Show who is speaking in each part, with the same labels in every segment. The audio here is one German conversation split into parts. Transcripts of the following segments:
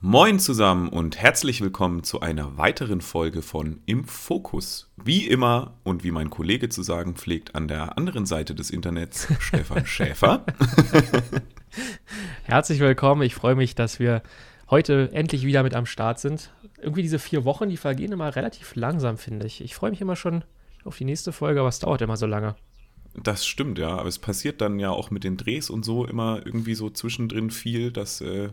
Speaker 1: Moin zusammen und herzlich willkommen zu einer weiteren Folge von Im Fokus. Wie immer und wie mein Kollege zu sagen pflegt, an der anderen Seite des Internets Stefan Schäfer.
Speaker 2: Herzlich willkommen. Ich freue mich, dass wir heute endlich wieder mit am Start sind. Irgendwie diese vier Wochen, die vergehen immer relativ langsam, finde ich. Ich freue mich immer schon auf die nächste Folge, aber es dauert immer so lange.
Speaker 1: Das stimmt, ja. Aber es passiert dann ja auch mit den Drehs und so immer irgendwie so zwischendrin viel, dass, äh,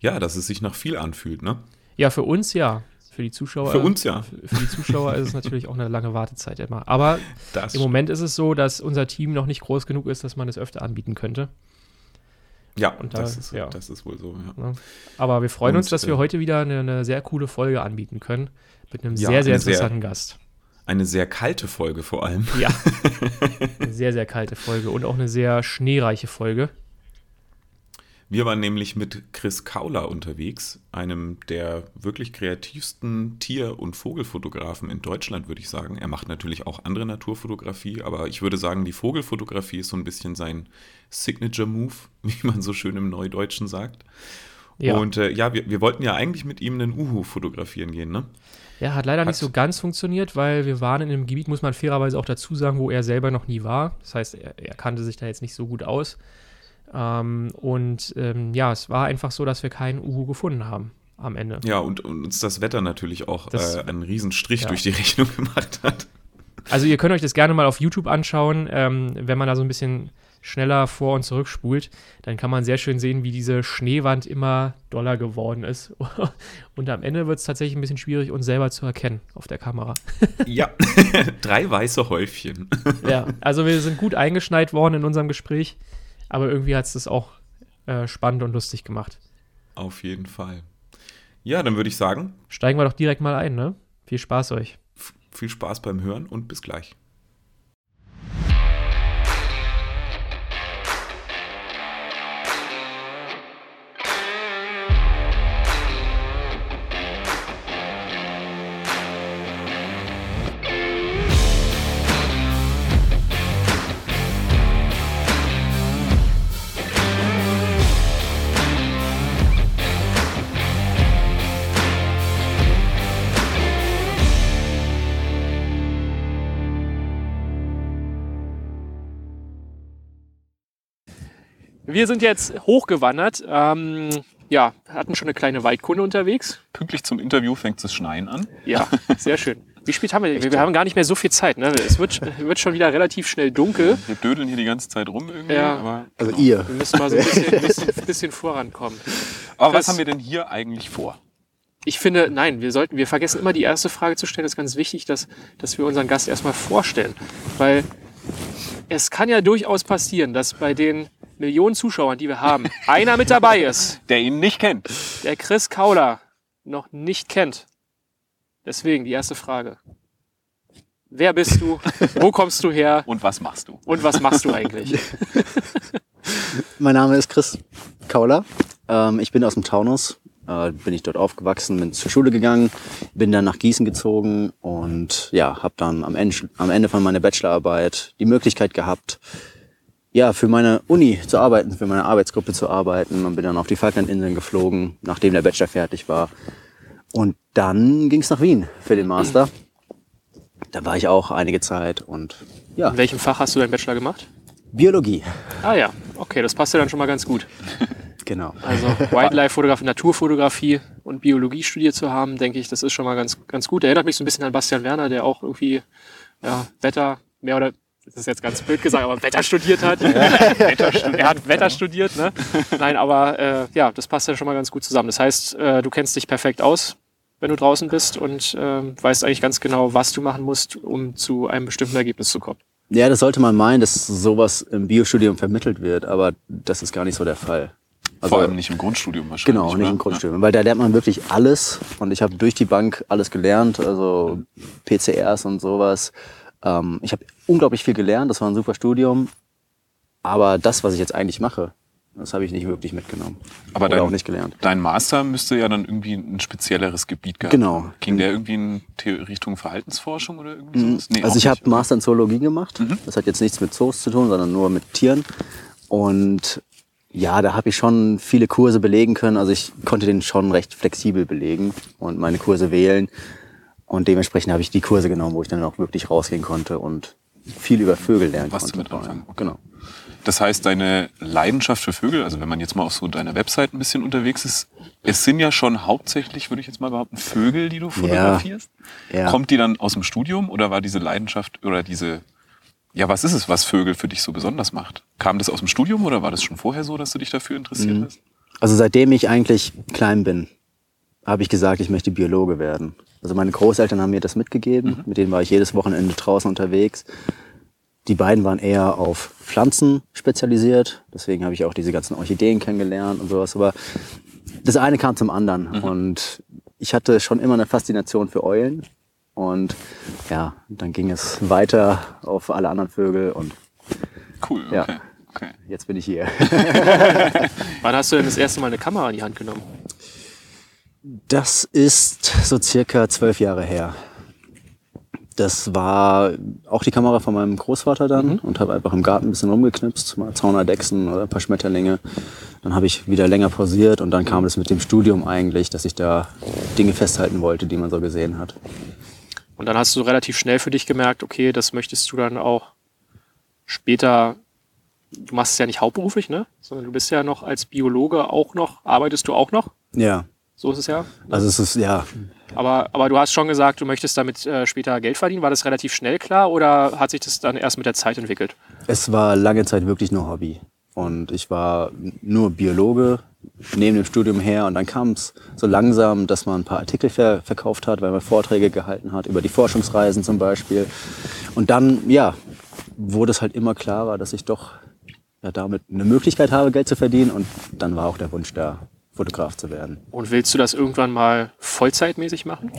Speaker 1: ja, dass es sich nach viel anfühlt, ne?
Speaker 2: Ja, für uns ja. Für die Zuschauer.
Speaker 1: Für uns ja.
Speaker 2: Für die Zuschauer ist es natürlich auch eine lange Wartezeit immer. Aber
Speaker 1: Das
Speaker 2: im Moment ist es so, dass unser Team noch nicht groß genug ist, dass man es öfter anbieten könnte.
Speaker 1: Ja,
Speaker 2: Und da-
Speaker 1: das, ist,
Speaker 2: ja.
Speaker 1: das ist wohl so, ja.
Speaker 2: Aber wir freuen
Speaker 1: Und,
Speaker 2: uns, dass wir
Speaker 1: äh,
Speaker 2: heute wieder eine, eine sehr coole Folge anbieten können. Mit einem
Speaker 1: Ja,
Speaker 2: sehr, sehr
Speaker 1: eine sehr-
Speaker 2: interessanten Gast.
Speaker 1: Eine sehr kalte Folge vor allem.
Speaker 2: Ja. eine sehr, sehr kalte Folge und auch eine sehr schneereiche Folge.
Speaker 1: Wir waren nämlich mit Chris Kauler unterwegs, einem der wirklich kreativsten Tier- und Vogelfotografen in Deutschland, würde ich sagen. Er macht natürlich auch andere Naturfotografie, aber ich würde sagen, die Vogelfotografie ist so ein bisschen sein Signature-Move, wie man so schön im Neudeutschen sagt.
Speaker 2: Ja.
Speaker 1: Und äh, ja, wir, wir wollten ja eigentlich mit ihm einen Uhu fotografieren gehen, ne?
Speaker 2: Ja, hat leider
Speaker 1: Hat-
Speaker 2: nicht so ganz funktioniert, weil wir waren in einem Gebiet, muss man fairerweise auch dazu sagen, wo er selber noch nie war. Das heißt, er, er kannte sich da jetzt nicht so gut aus. Ähm, und ähm, ja, es war einfach so, dass wir keinen Uhu gefunden haben am Ende.
Speaker 1: Ja, und, und uns das Wetter natürlich auch
Speaker 2: Das-
Speaker 1: äh, einen Riesenstrich
Speaker 2: ja.
Speaker 1: durch die Rechnung gemacht hat.
Speaker 2: Also ihr könnt euch das gerne mal auf YouTube anschauen, ähm, wenn man da so ein bisschen schneller vor und zurück spult, dann kann man sehr schön sehen, wie diese Schneewand immer doller geworden ist. Und am Ende wird es tatsächlich ein bisschen schwierig, uns selber zu erkennen auf der Kamera.
Speaker 1: Ja, drei weiße Häufchen.
Speaker 2: Ja, also wir sind gut eingeschneit worden in unserem Gespräch, aber irgendwie hat es das auch äh, spannend und lustig gemacht.
Speaker 1: Auf jeden Fall. Ja, dann würde ich sagen,
Speaker 2: Steigen wir doch direkt mal ein, ne? Viel Spaß euch.
Speaker 1: viel Spaß beim Hören und bis gleich.
Speaker 2: Wir sind jetzt hochgewandert. Ähm, ja, hatten schon eine kleine Waldkunde unterwegs.
Speaker 1: Pünktlich zum Interview fängt es Schneien an.
Speaker 2: Ja, sehr schön. Wie spät haben wir? Wir, wir haben gar nicht mehr so viel Zeit. Ne? Es wird, wird schon wieder relativ schnell dunkel.
Speaker 1: Wir dödeln hier die ganze Zeit rum irgendwie.
Speaker 2: Ja.
Speaker 1: Aber,
Speaker 3: Also
Speaker 1: genau.
Speaker 3: ihr.
Speaker 2: Wir müssen mal so ein bisschen, bisschen, bisschen vorankommen.
Speaker 1: aber
Speaker 2: Chris-
Speaker 1: was haben wir denn hier eigentlich vor?
Speaker 2: Ich finde, nein, wir sollten, wir vergessen immer die erste Frage zu stellen. Das ist ganz wichtig, dass, dass wir unseren Gast erstmal vorstellen. Weil es kann ja durchaus passieren, dass bei den Millionen Zuschauern, die wir haben, einer mit dabei ist,
Speaker 1: Der ihn nicht kennt.
Speaker 2: der Chris Kauler noch nicht kennt. Deswegen die erste Frage. Wer bist du? Wo kommst du her?
Speaker 1: Und was machst du?
Speaker 2: Und was machst du eigentlich?
Speaker 3: Mein Name ist Chris Kauler. Ähm, ich bin aus dem Taunus. Äh, bin ich dort aufgewachsen, bin zur Schule gegangen, bin dann nach Gießen gezogen und ja, habe dann am Ende, am Ende von meiner Bachelorarbeit die Möglichkeit gehabt, ja, für meine Uni zu arbeiten, für meine Arbeitsgruppe zu arbeiten und bin dann auf die Falklandinseln geflogen, nachdem der Bachelor fertig war. Und dann ging es nach Wien für den Master. Da war ich auch einige Zeit und ja,
Speaker 2: In welchem Fach hast du deinen Bachelor gemacht?
Speaker 3: Biologie,
Speaker 2: Ah ja, okay, das passt ja dann schon mal ganz gut.
Speaker 3: genau.
Speaker 2: Also Wildlife-Fotografie, Naturfotografie und Biologie studiert zu haben, denke ich, das ist schon mal ganz, ganz gut. Erinnert mich so ein bisschen an Bastian Werner, der auch irgendwie ja, Wetter, mehr oder das ist jetzt ganz blöd gesagt, aber Wetter studiert hat. Er hat Wetter studiert, ne? Nein, aber äh, ja, das passt ja schon mal ganz gut zusammen. Das heißt, äh, du kennst dich perfekt aus, wenn du draußen bist und ähm, weißt eigentlich ganz genau, was du machen musst, um zu einem bestimmten Ergebnis zu kommen.
Speaker 3: Ja, das sollte man meinen, dass sowas im Biostudium vermittelt wird, aber das ist gar nicht so der Fall. Also,
Speaker 4: Vor allem nicht im Grundstudium wahrscheinlich.
Speaker 3: Genau, nicht
Speaker 4: oder?
Speaker 3: im Grundstudium, weil da lernt man wirklich alles und ich habe durch die Bank alles gelernt, also PCRs und sowas. Ähm, ich habe unglaublich viel gelernt, das war ein super Studium, aber das, was ich jetzt eigentlich mache, das habe ich nicht wirklich mitgenommen.
Speaker 4: Aber
Speaker 3: Oder
Speaker 4: dein,
Speaker 3: auch nicht gelernt.
Speaker 4: dein Master müsste ja dann irgendwie ein spezielleres Gebiet gehabt
Speaker 3: Genau.
Speaker 4: Ging der irgendwie in Richtung Verhaltensforschung oder irgendwie sowas? Nee,
Speaker 3: also ich habe.
Speaker 4: Mhm.
Speaker 3: Master in Zoologie gemacht. Das hat jetzt nichts mit Zoos zu tun, sondern nur mit Tieren. Und Ja, da habe ich schon viele Kurse belegen können. Also ich konnte den schon recht flexibel belegen und meine Kurse wählen. Und dementsprechend habe ich die Kurse genommen, wo ich dann auch wirklich rausgehen konnte und viel über Vögel lernen
Speaker 4: Was
Speaker 3: konnte.
Speaker 4: damit anfangen.
Speaker 3: Genau.
Speaker 4: Das heißt, deine Leidenschaft für Vögel, also wenn man jetzt mal auf so deiner Website ein bisschen unterwegs ist, es sind ja schon hauptsächlich, würde ich jetzt mal behaupten, Vögel, die du fotografierst.
Speaker 3: Ja.
Speaker 4: Kommt die dann aus dem Studium oder war diese Leidenschaft oder diese, ja, was ist es, was Vögel für dich so besonders macht? Kam das aus dem Studium oder war das schon vorher so, dass du dich dafür interessiert
Speaker 3: Mhm.
Speaker 4: hast?
Speaker 3: Also seitdem ich eigentlich klein bin, habe ich gesagt, ich möchte Biologe werden. Also meine Großeltern haben mir das mitgegeben. Mit denen war ich jedes Wochenende draußen unterwegs. Die beiden waren eher auf Pflanzen spezialisiert. Deswegen habe ich auch diese ganzen Orchideen kennengelernt und sowas. Aber das eine kam zum anderen. Und ich hatte schon immer eine Faszination für Eulen. Und ja, dann ging es weiter auf alle anderen Vögel. Und
Speaker 4: Cool,
Speaker 3: Ja.
Speaker 4: okay. okay.
Speaker 3: jetzt bin ich hier.
Speaker 2: Wann hast du denn das erste Mal eine Kamera in die Hand genommen?
Speaker 3: Das ist so circa zwölf Jahre her. Das war auch die Kamera von meinem Großvater dann und habe einfach im Garten ein bisschen rumgeknipst, mal Zaunerdechsen oder ein paar Schmetterlinge. Dann habe ich wieder länger pausiert und dann kam es mit dem Studium eigentlich, dass ich da Dinge festhalten wollte, die man so gesehen hat.
Speaker 2: Und dann hast du relativ schnell für dich gemerkt, okay, das möchtest du dann auch später, du machst es ja nicht hauptberuflich, ne? Sondern du bist ja noch als Biologe auch noch, arbeitest du auch noch?
Speaker 3: Ja,
Speaker 2: So ist es ja.
Speaker 3: also es ist ja
Speaker 2: Aber, aber du hast schon gesagt, du möchtest damit äh, später Geld verdienen. War das relativ schnell klar oder hat sich das dann erst mit der Zeit entwickelt?
Speaker 3: Es war lange Zeit wirklich nur Hobby. Und ich war nur Biologe neben dem Studium her. Und dann kam es so langsam, dass man ein paar Artikel ver verkauft hat, weil man Vorträge gehalten hat, über die Forschungsreisen zum Beispiel. Und dann, ja, wurde es halt immer klarer, dass ich doch ja, damit eine Möglichkeit habe, Geld zu verdienen. Und dann war auch der Wunsch da, Fotograf zu werden.
Speaker 2: Und willst du das irgendwann mal vollzeitmäßig machen?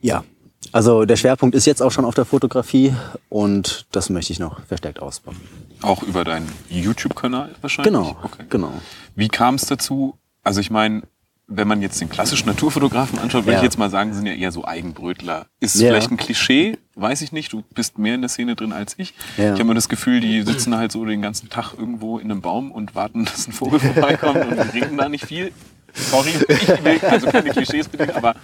Speaker 3: Ja, also der Schwerpunkt ist jetzt auch schon auf der Fotografie und das möchte ich noch verstärkt ausbauen.
Speaker 4: Auch über deinen YouTube-Kanal wahrscheinlich?
Speaker 3: Genau,
Speaker 4: Okay.
Speaker 3: genau.
Speaker 4: Wie kam es dazu? Also ich meine, wenn man jetzt den klassischen Naturfotografen anschaut, würde
Speaker 3: Ja.
Speaker 4: ich jetzt mal sagen, sind ja eher so Eigenbrötler. Ist es
Speaker 3: Ja.
Speaker 4: vielleicht ein Klischee? Weiß ich nicht. Du bist mehr in der Szene drin als ich.
Speaker 3: Ja.
Speaker 4: Ich habe immer das Gefühl, die sitzen halt so den ganzen Tag irgendwo in einem Baum und warten, dass ein Vogel vorbeikommt und die reden da nicht viel. Sorry, ich will also keine Klischees bedienen, aber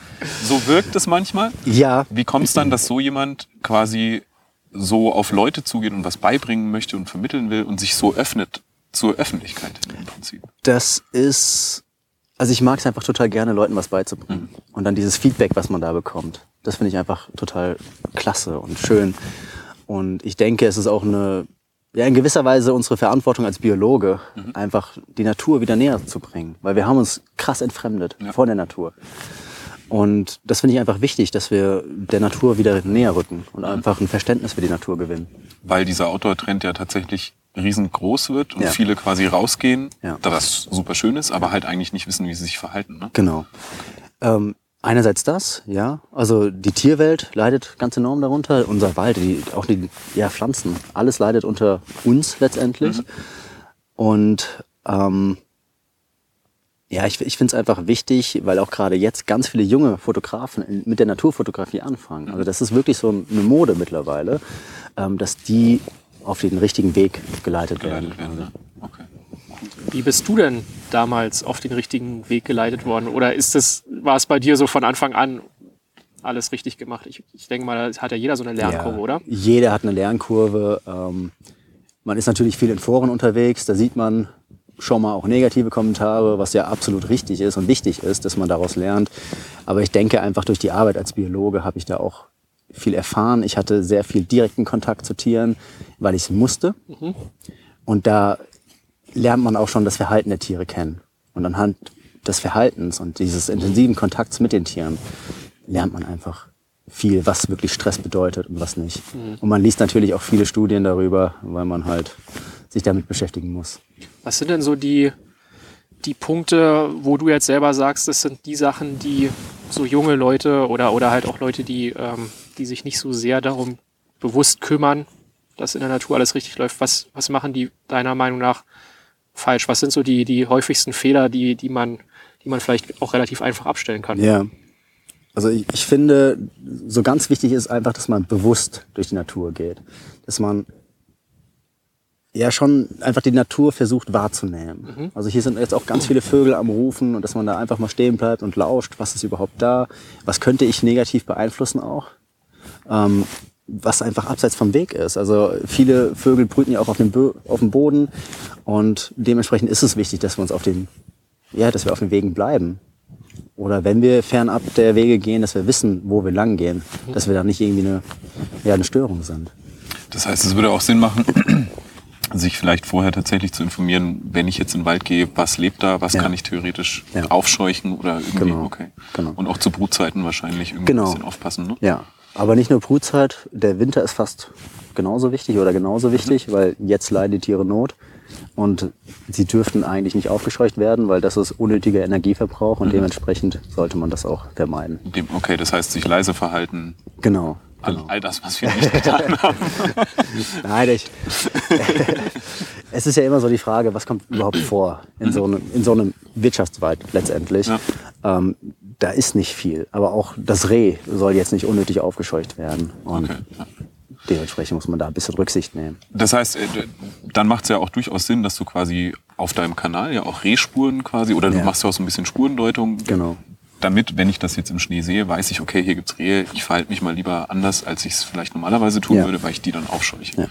Speaker 4: so wirkt es manchmal.
Speaker 3: Ja,
Speaker 4: Wie kommt es dann, dass so jemand quasi so auf Leute zugeht und was beibringen möchte und vermitteln will und sich so öffnet zur Öffentlichkeit im Prinzip?
Speaker 3: Das ist, also ich mag es einfach total gerne, Leuten was beizubringen. Und dann dieses Feedback, was man da bekommt, das finde ich einfach total klasse und schön. Und ich denke, es ist auch eine, ja, in gewisser Weise unsere Verantwortung als Biologe, einfach die Natur wieder näher zu bringen. Weil wir haben uns krass entfremdet
Speaker 4: Ja.
Speaker 3: von der Natur. Und das finde ich einfach wichtig, dass wir der Natur wieder näher rücken und einfach ein Verständnis für die Natur gewinnen.
Speaker 4: weil dieser Outdoor-Trend ja tatsächlich riesengroß wird und
Speaker 3: Ja.
Speaker 4: viele quasi rausgehen,
Speaker 3: Ja.
Speaker 4: da das super schön ist, aber halt eigentlich nicht wissen, wie sie sich verhalten. Ne?
Speaker 3: Genau. Ähm, einerseits das, ja. Also die Tierwelt leidet ganz enorm darunter. Unser Wald, die, auch die ja, Pflanzen, alles leidet unter uns letztendlich. Und ähm, ja, ich, ich finde es einfach wichtig, weil auch gerade jetzt ganz viele junge Fotografen mit der Naturfotografie anfangen. Also das ist wirklich so eine Mode mittlerweile, ähm, dass die auf den richtigen Weg geleitet,
Speaker 4: Geleitet
Speaker 3: werden.
Speaker 4: werden. Okay.
Speaker 2: Wie bist du denn damals auf den richtigen Weg geleitet worden? Oder ist es, war es bei dir so von Anfang an alles richtig gemacht? Ich, ich denke mal, da hat ja jeder so eine Lernkurve,
Speaker 3: Ja,
Speaker 2: oder?
Speaker 3: Jeder hat eine Lernkurve. Ähm, man ist natürlich viel in Foren unterwegs. Da sieht man schon mal auch negative Kommentare, was ja absolut richtig ist und wichtig ist, dass man daraus lernt. Aber ich denke einfach durch die Arbeit als Biologe habe ich da auch viel erfahren. Ich hatte sehr viel direkten Kontakt zu Tieren, weil ich es musste. Und da lernt man auch schon das Verhalten der Tiere kennen. Und anhand des Verhaltens und dieses intensiven Kontakts mit den Tieren lernt man einfach viel, was wirklich Stress bedeutet und was nicht. Und man liest natürlich auch viele Studien darüber, weil man halt sich damit beschäftigen muss.
Speaker 2: Was sind denn so die, die Punkte, wo du jetzt selber sagst, das sind die Sachen, die so junge Leute oder, oder halt auch Leute, die, ähm, die sich nicht so sehr darum bewusst kümmern, dass in der Natur alles richtig läuft, was, was machen die deiner Meinung nach falsch? Was sind so die, die häufigsten Fehler, die, die, man, die man vielleicht auch relativ einfach abstellen kann?
Speaker 3: Ja. Also ich, ich finde, so ganz wichtig ist einfach, dass man bewusst durch die Natur geht. Dass man ja schon einfach die Natur versucht wahrzunehmen. Also hier sind jetzt auch ganz viele Vögel am Rufen und dass man da einfach mal stehen bleibt und lauscht, was ist überhaupt da, was könnte ich negativ beeinflussen auch, ähm, was einfach abseits vom Weg ist. Also viele Vögel brüten ja auch auf dem, Bö auf dem Boden und dementsprechend ist es wichtig, dass wir uns auf den, ja, dass wir auf den Wegen bleiben. Oder wenn wir fernab der Wege gehen, dass wir wissen, wo wir lang gehen, dass wir da nicht irgendwie eine, ja, eine Störung sind.
Speaker 4: Das heißt, es würde auch Sinn machen, sich vielleicht vorher tatsächlich zu informieren, wenn ich jetzt in den Wald gehe, was lebt da, was
Speaker 3: Ja.
Speaker 4: kann ich theoretisch
Speaker 3: Ja.
Speaker 4: aufscheuchen oder irgendwie,
Speaker 3: Genau,
Speaker 4: okay.
Speaker 3: genau.
Speaker 4: Und auch zu Brutzeiten wahrscheinlich irgendwie
Speaker 3: Genau.
Speaker 4: ein bisschen aufpassen, ne?
Speaker 3: Ja, aber nicht nur Brutzeit, der Winter ist fast genauso wichtig oder genauso wichtig, weil jetzt leiden die Tiere Not und sie dürften eigentlich nicht aufgescheucht werden, weil das ist unnötiger Energieverbrauch und dementsprechend sollte man das auch vermeiden.
Speaker 4: Okay, das heißt, sich leise verhalten,
Speaker 3: Genau.
Speaker 4: all,
Speaker 3: genau.
Speaker 4: all das, was wir nicht getan haben.
Speaker 3: Nein, ich, es ist ja immer so die Frage, was kommt überhaupt vor in so einem, in so einem Wirtschaftswald letztendlich.
Speaker 4: Ja.
Speaker 3: Ähm, da ist nicht viel, aber auch das Reh soll jetzt nicht unnötig aufgescheucht werden und
Speaker 4: Okay.
Speaker 3: dementsprechend muss man da ein bisschen Rücksicht nehmen.
Speaker 4: Das heißt, äh, dann macht es ja auch durchaus Sinn, dass du quasi auf deinem Kanal ja auch Rehspuren quasi, oder du
Speaker 3: Ja.
Speaker 4: machst ja auch so ein bisschen Spurendeutung.
Speaker 3: Genau.
Speaker 4: Damit, wenn ich das jetzt im Schnee sehe, weiß ich, okay, hier gibt's Rehe, ich verhalte mich mal lieber anders, als ich es vielleicht normalerweise tun
Speaker 3: Ja.
Speaker 4: würde, weil ich die dann aufscheuche.
Speaker 3: Ja.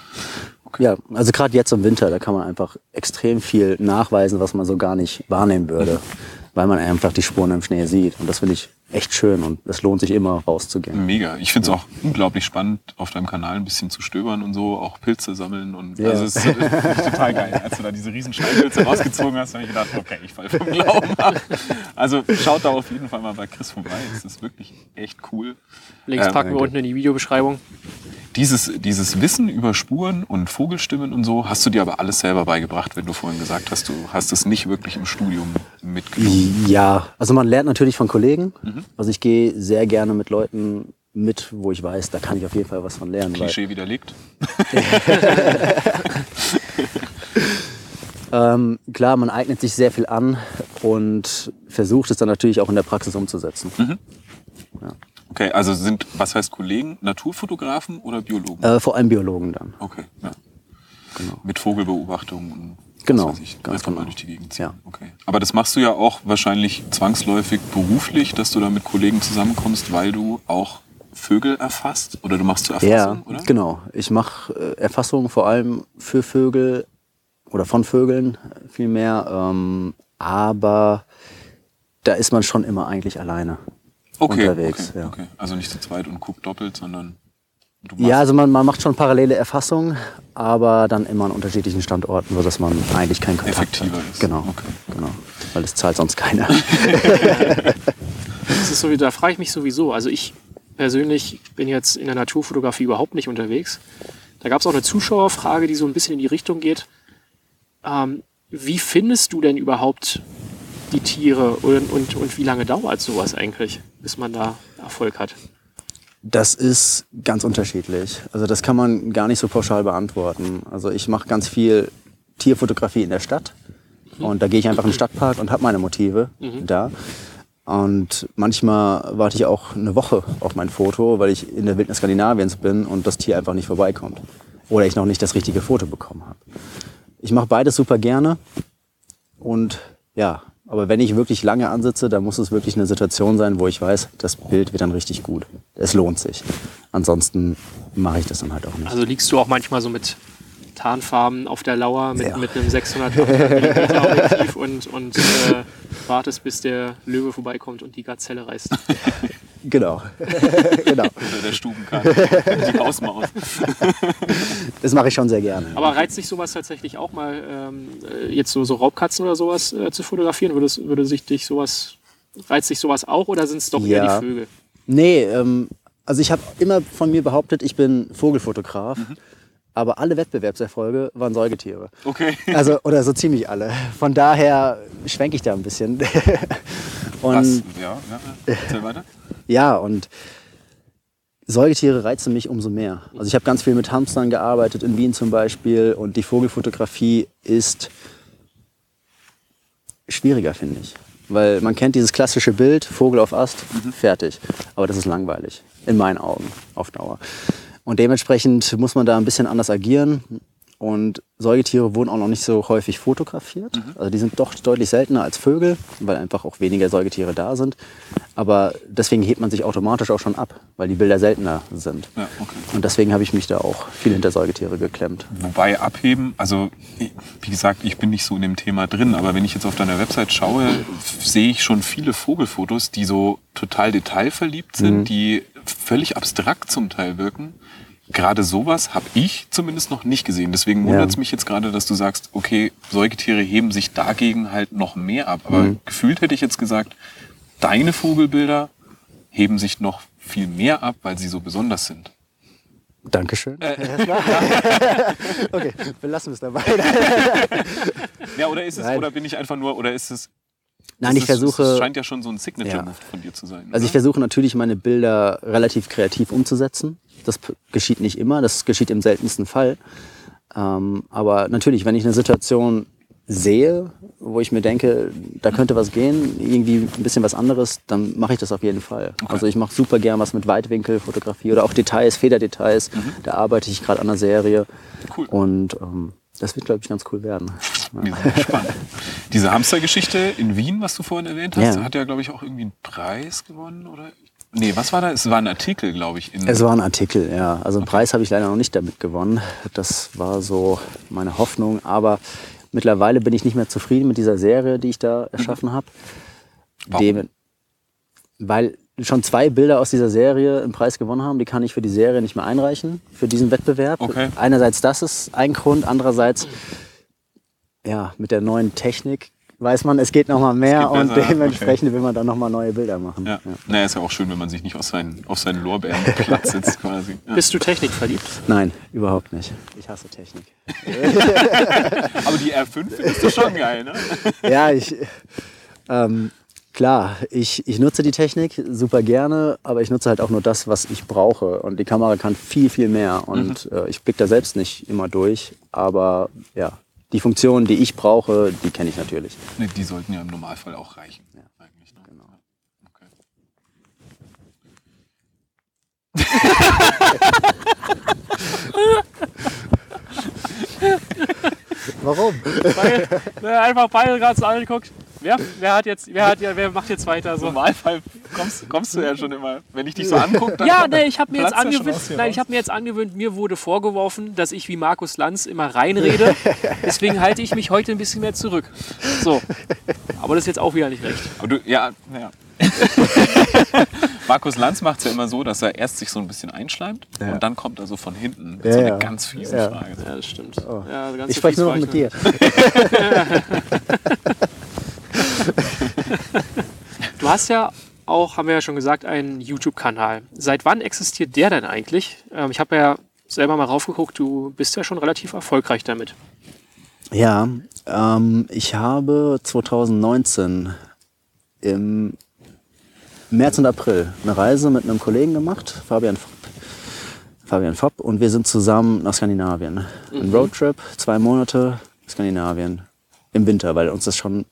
Speaker 3: Ja, also gerade jetzt im Winter, da kann man einfach extrem viel nachweisen, was man so gar nicht wahrnehmen würde, weil man einfach die Spuren im Schnee sieht. Und das finde ich echt schön und es lohnt sich immer rauszugehen.
Speaker 4: Mega. Ich finde es auch unglaublich spannend, auf deinem Kanal ein bisschen zu stöbern und so, auch Pilze sammeln. Und
Speaker 3: Ja.
Speaker 4: also es ist, total geil. Als du da diese riesen Steinpilze rausgezogen hast, habe ich gedacht, okay, ich falle vom Glauben ab. Also schaut da auf jeden Fall mal bei Chris vorbei. Es ist wirklich echt cool.
Speaker 2: Links
Speaker 4: Ähm,
Speaker 2: packen wir unten in die Videobeschreibung.
Speaker 4: Dieses, dieses Wissen über Spuren und Vogelstimmen und so, hast du dir aber alles selber beigebracht, wenn du vorhin gesagt hast, du hast es nicht wirklich im Studium mitgenommen.
Speaker 3: Ja, also man lernt natürlich von Kollegen. Also ich gehe sehr gerne mit Leuten mit, wo ich weiß, da kann ich auf jeden Fall was von lernen.
Speaker 4: Klischee widerlegt.
Speaker 3: ähm, klar, man eignet sich sehr viel an und versucht es dann natürlich auch in der Praxis umzusetzen.
Speaker 4: Okay, also sind, was heißt Kollegen? Naturfotografen oder Biologen?
Speaker 3: Äh, vor allem Biologen dann.
Speaker 4: Okay, ja. Mit Vogelbeobachtung und was
Speaker 3: Genau,
Speaker 4: ich,
Speaker 3: ganz genau.
Speaker 4: durch die Gegend ziehen.
Speaker 3: Ja.
Speaker 4: Okay. Aber das machst du ja auch wahrscheinlich zwangsläufig beruflich, dass du da mit Kollegen zusammenkommst, weil du auch Vögel erfasst oder du machst zur Erfassung,
Speaker 3: Ja,
Speaker 4: oder?
Speaker 3: genau. Ich mache äh, Erfassungen vor allem für Vögel oder von Vögeln vielmehr. Ähm, aber da ist man schon immer eigentlich alleine
Speaker 4: Okay,
Speaker 3: unterwegs.
Speaker 4: okay,
Speaker 3: ja.
Speaker 4: okay. Also nicht zu zweit und guckt doppelt, sondern du
Speaker 3: Ja, also man, man macht schon parallele Erfassungen, aber dann immer an unterschiedlichen Standorten, sodass man eigentlich keinen Kontakt
Speaker 4: Effektiver
Speaker 3: hat.
Speaker 4: ist.
Speaker 3: Genau,
Speaker 4: Okay.
Speaker 3: genau. Weil das zahlt sonst keiner.
Speaker 2: Das ist so, da frage ich mich sowieso. Also ich persönlich bin jetzt in der Naturfotografie überhaupt nicht unterwegs. Da gab es auch eine Zuschauerfrage, die so ein bisschen in die Richtung geht. Ähm, wie findest du denn überhaupt die Tiere und, und, und wie lange dauert sowas eigentlich, bis man da Erfolg hat?
Speaker 3: Das ist ganz unterschiedlich. Also das kann man gar nicht so pauschal beantworten. Also ich mache ganz viel Tierfotografie in der Stadt und da gehe ich einfach in den Stadtpark und habe meine Motive da. Und manchmal warte ich auch eine Woche auf mein Foto, weil ich in der Wildnis Skandinaviens bin und das Tier einfach nicht vorbeikommt. Oder ich noch nicht das richtige Foto bekommen habe. Ich mache beides super gerne und ja, aber wenn ich wirklich lange ansitze, dann muss es wirklich eine Situation sein, wo ich weiß, das Bild wird dann richtig gut. Es lohnt sich. Ansonsten mache ich das dann halt auch nicht.
Speaker 2: Also liegst du auch manchmal so mit Tarnfarben auf der Lauer mit,
Speaker 3: Ja.
Speaker 2: mit einem 600 mm Objektiv und, und äh, wartest, bis der Löwe vorbeikommt und die Gazelle reißt.
Speaker 3: Genau. genau.
Speaker 4: Oder der Stubenkarte, die Hausmaus.
Speaker 3: Das mache ich schon sehr gerne.
Speaker 2: Aber reizt sich sowas tatsächlich auch mal, ähm, äh, jetzt so, so Raubkatzen oder sowas äh, zu fotografieren? Würde, würde sich dich sowas, reizt sich sowas auch oder sind es doch eher
Speaker 3: Ja.
Speaker 2: die Vögel?
Speaker 3: Nee, ähm, also ich habe immer von mir behauptet, ich bin Vogelfotograf. Aber alle Wettbewerbserfolge waren Säugetiere.
Speaker 4: Okay.
Speaker 3: Also, oder so ziemlich alle. Von daher schwenke ich da ein bisschen. Und
Speaker 4: Was? Ja, ja, ja. Erzähl weiter.
Speaker 3: Ja, und Säugetiere reizen mich umso mehr. Also ich habe ganz viel mit Hamstern gearbeitet, in Wien zum Beispiel. Und die Vogelfotografie ist schwieriger, finde ich. Weil man kennt dieses klassische Bild, Vogel auf Ast, fertig. Aber das ist langweilig, in meinen Augen, auf Dauer. Und dementsprechend muss man da ein bisschen anders agieren. Und Säugetiere wurden auch noch nicht so häufig fotografiert. Also die sind doch deutlich seltener als Vögel, weil einfach auch weniger Säugetiere da sind. Aber deswegen hebt man sich automatisch auch schon ab, weil die Bilder seltener sind.
Speaker 4: Ja, okay.
Speaker 3: Und deswegen habe ich mich da auch viel hinter Säugetiere geklemmt.
Speaker 4: Wobei abheben, also wie gesagt, ich bin nicht so in dem Thema drin, aber wenn ich jetzt auf deiner Website schaue, sehe ich schon viele Vogelfotos, die so total detailverliebt sind, die völlig abstrakt zum Teil wirken. Gerade sowas habe ich zumindest noch nicht gesehen. Deswegen
Speaker 3: Ja.
Speaker 4: wundert es mich jetzt gerade, dass du sagst, okay, Säugetiere heben sich dagegen halt noch mehr ab. Aber gefühlt hätte ich jetzt gesagt, deine Vogelbilder heben sich noch viel mehr ab, weil sie so besonders sind.
Speaker 3: Dankeschön. okay, wir lassen es dabei.
Speaker 4: Ja, oder ist es,
Speaker 3: Nein.
Speaker 4: oder bin ich einfach nur, oder ist es.
Speaker 3: Nein, ich versuche.
Speaker 4: Es scheint ja schon so ein Signature-Move
Speaker 3: Ja.
Speaker 4: von dir zu sein.
Speaker 3: Also ich
Speaker 4: oder?
Speaker 3: versuche natürlich meine Bilder relativ kreativ umzusetzen. Das geschieht nicht immer, das geschieht im seltensten Fall. Ähm, aber natürlich, wenn ich eine Situation sehe, wo ich mir denke, da könnte was gehen, irgendwie ein bisschen was anderes, dann mache ich das auf jeden Fall. Also ich mache super gern was mit Weitwinkelfotografie oder auch Details, Federdetails. Da arbeite ich gerade an einer Serie.
Speaker 4: Cool.
Speaker 3: Und ähm, das wird, glaube ich, ganz cool werden.
Speaker 4: Sind gespannt. Diese Hamstergeschichte in Wien, was du vorhin erwähnt hast,
Speaker 3: Ja.
Speaker 4: hat ja, glaube ich, auch irgendwie einen Preis gewonnen, oder? Nee, was war da? Es war ein Artikel, glaube ich. In,
Speaker 3: Es war ein Artikel, ja. Also einen Preis habe ich leider noch nicht damit gewonnen. Das war so meine Hoffnung. Aber mittlerweile bin ich nicht mehr zufrieden mit dieser Serie, die ich da erschaffen habe.
Speaker 4: Warum?
Speaker 3: Dem, weil schon zwei Bilder aus dieser Serie einen Preis gewonnen haben. Die kann ich für die Serie nicht mehr einreichen, für diesen Wettbewerb.
Speaker 4: Okay.
Speaker 3: Einerseits das ist ein Grund, andererseits ja, mit der neuen Technik weiß man, es geht noch mal mehr und
Speaker 4: besser,
Speaker 3: dementsprechend will man dann noch mal neue Bilder machen.
Speaker 4: ja. Naja, ist ja auch schön, wenn man sich nicht auf seinen, auf seinen Lorbeeren Platz sitzt, quasi. Ja.
Speaker 2: Bist du technikverliebt?
Speaker 3: Nein, überhaupt nicht. Ich hasse Technik.
Speaker 4: Aber die R5 findest du schon geil, ne?
Speaker 3: Ja, ich. Ähm, klar, ich, ich nutze die Technik super gerne, aber ich nutze halt auch nur das, was ich brauche. Und die Kamera kann viel, viel mehr. Und äh, ich blicke da selbst nicht immer durch. Aber ja, die Funktionen, die ich brauche, die kenne ich natürlich.
Speaker 4: Nee, die sollten ja im Normalfall auch reichen. Eigentlich, ne?
Speaker 3: Genau.
Speaker 4: Okay.
Speaker 3: Warum?
Speaker 2: Weil, weil einfach beide gerade so angeguckt. Wer, wer hat jetzt, wer hat ja, wer macht jetzt weiter
Speaker 4: Im
Speaker 2: so?
Speaker 4: Normalfall kommst, kommst du ja schon immer, wenn ich dich so angucke, dann
Speaker 2: Ja, nee, ich habe mir jetzt angewöhnt, nein, ich habe mir jetzt angewöhnt, mir wurde vorgeworfen, dass ich wie Markus Lanz immer reinrede. Deswegen halte ich mich heute ein bisschen mehr zurück. So. Aber das ist jetzt auch wieder nicht recht.
Speaker 4: Aber du, ja, ja. Markus Lanz macht es ja immer so, dass er erst sich so ein bisschen einschleimt
Speaker 3: Ja.
Speaker 4: und dann kommt er so von hinten mit
Speaker 3: Ja,
Speaker 4: so einer
Speaker 3: ja.
Speaker 4: ganz fiesen
Speaker 3: Ja.
Speaker 4: Frage.
Speaker 2: Ja, das stimmt. Ja, ganz
Speaker 3: Ich spreche nur noch mit dir.
Speaker 2: Du hast ja auch, haben wir ja schon gesagt, einen YouTube-Kanal. Seit wann existiert der denn eigentlich? Ähm, ich habe ja selber mal raufgeguckt, du bist ja schon relativ erfolgreich damit.
Speaker 3: Ja, ähm, ich habe 2019 im März und April eine Reise mit einem Kollegen gemacht, Fabian Fopp. Fabian Fopp und wir sind zusammen nach Skandinavien. Ein Roadtrip, zwei Monate Skandinavien im Winter, weil uns das schon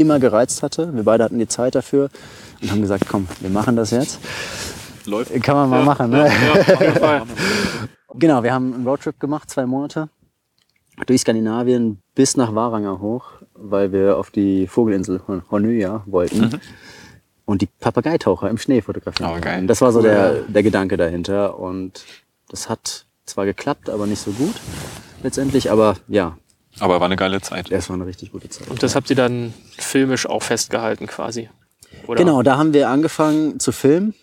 Speaker 3: immer gereizt hatte. Wir beide hatten die Zeit dafür und haben gesagt, komm, wir machen das jetzt.
Speaker 4: Läuft.
Speaker 3: Kann man mal machen, ne?
Speaker 2: Ja, Fall.
Speaker 3: Genau, wir haben einen Roadtrip gemacht, zwei Monate, durch Skandinavien bis nach Varanger hoch, weil wir auf die Vogelinsel Hornøya wollten und die Papageitaucher im Schnee fotografieren.
Speaker 4: Aber geil.
Speaker 3: Das war so der, der Gedanke dahinter und das hat zwar geklappt, aber nicht so gut letztendlich, aber ja,
Speaker 4: Aber war eine geile Zeit.
Speaker 3: es war eine richtig gute Zeit.
Speaker 2: Und das habt ihr dann filmisch auch festgehalten quasi. Oder?
Speaker 3: Genau, da haben wir angefangen zu filmen.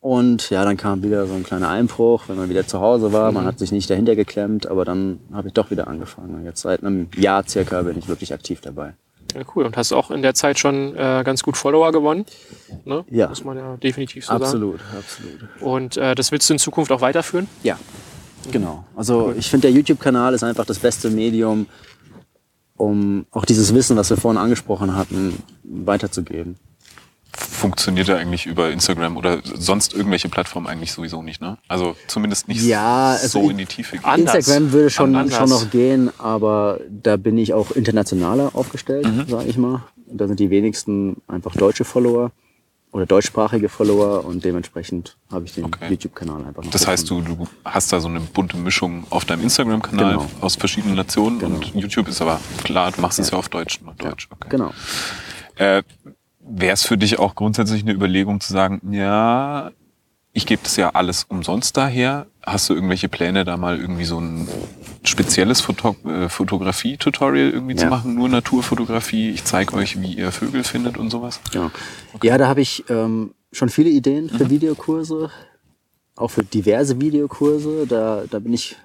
Speaker 3: Und ja, dann kam wieder so ein kleiner Einbruch, wenn man wieder zu Hause war. Man hat sich nicht dahinter geklemmt, aber dann habe ich doch wieder angefangen. Und jetzt seit einem Jahr circa bin ich wirklich aktiv dabei.
Speaker 2: Ja, cool. Und hast auch in der Zeit schon äh, ganz gut Follower gewonnen. Ne?
Speaker 3: Ja.
Speaker 2: Muss man ja definitiv so sagen.
Speaker 3: absolut, absolut.
Speaker 2: Und äh, das willst du in Zukunft auch weiterführen?
Speaker 3: Ja, genau. Also ich finde, der YouTube-Kanal ist einfach das beste Medium, um auch dieses Wissen, was wir vorhin angesprochen hatten, weiterzugeben.
Speaker 4: Funktioniert ja eigentlich über Instagram oder sonst irgendwelche Plattformen eigentlich sowieso nicht, ne? Also zumindest nicht
Speaker 3: Ja, also
Speaker 4: so in die Tiefe gehen.
Speaker 3: Instagram würde schon,
Speaker 2: Anders.
Speaker 3: schon noch gehen, aber da bin ich auch internationaler aufgestellt, sage ich mal. Da sind die wenigsten einfach deutsche Follower. Oder deutschsprachige Follower und dementsprechend habe ich den
Speaker 4: Okay.
Speaker 3: YouTube-Kanal einfach noch
Speaker 4: Das heißt, du, du hast da so eine bunte Mischung auf deinem Instagram-Kanal
Speaker 3: Genau.
Speaker 4: aus verschiedenen Nationen
Speaker 3: Genau.
Speaker 4: und YouTube ist aber klar, du machst es
Speaker 3: Ja.
Speaker 4: ja auf Deutsch. Auf Deutsch. Okay.
Speaker 3: Genau.
Speaker 4: Äh, Wäre es für dich auch grundsätzlich eine Überlegung zu sagen, ja, ich gebe das ja alles umsonst daher. Hast du irgendwelche Pläne, da mal irgendwie so ein spezielles Foto äh, Fotografie-Tutorial irgendwie zu
Speaker 3: Ja.
Speaker 4: machen? Nur Naturfotografie, ich zeige euch, wie ihr Vögel findet und sowas?
Speaker 3: Genau. Ja, da habe ich ähm, schon viele Ideen für
Speaker 4: Mhm.
Speaker 3: Videokurse, auch für diverse Videokurse. Da, da bin ich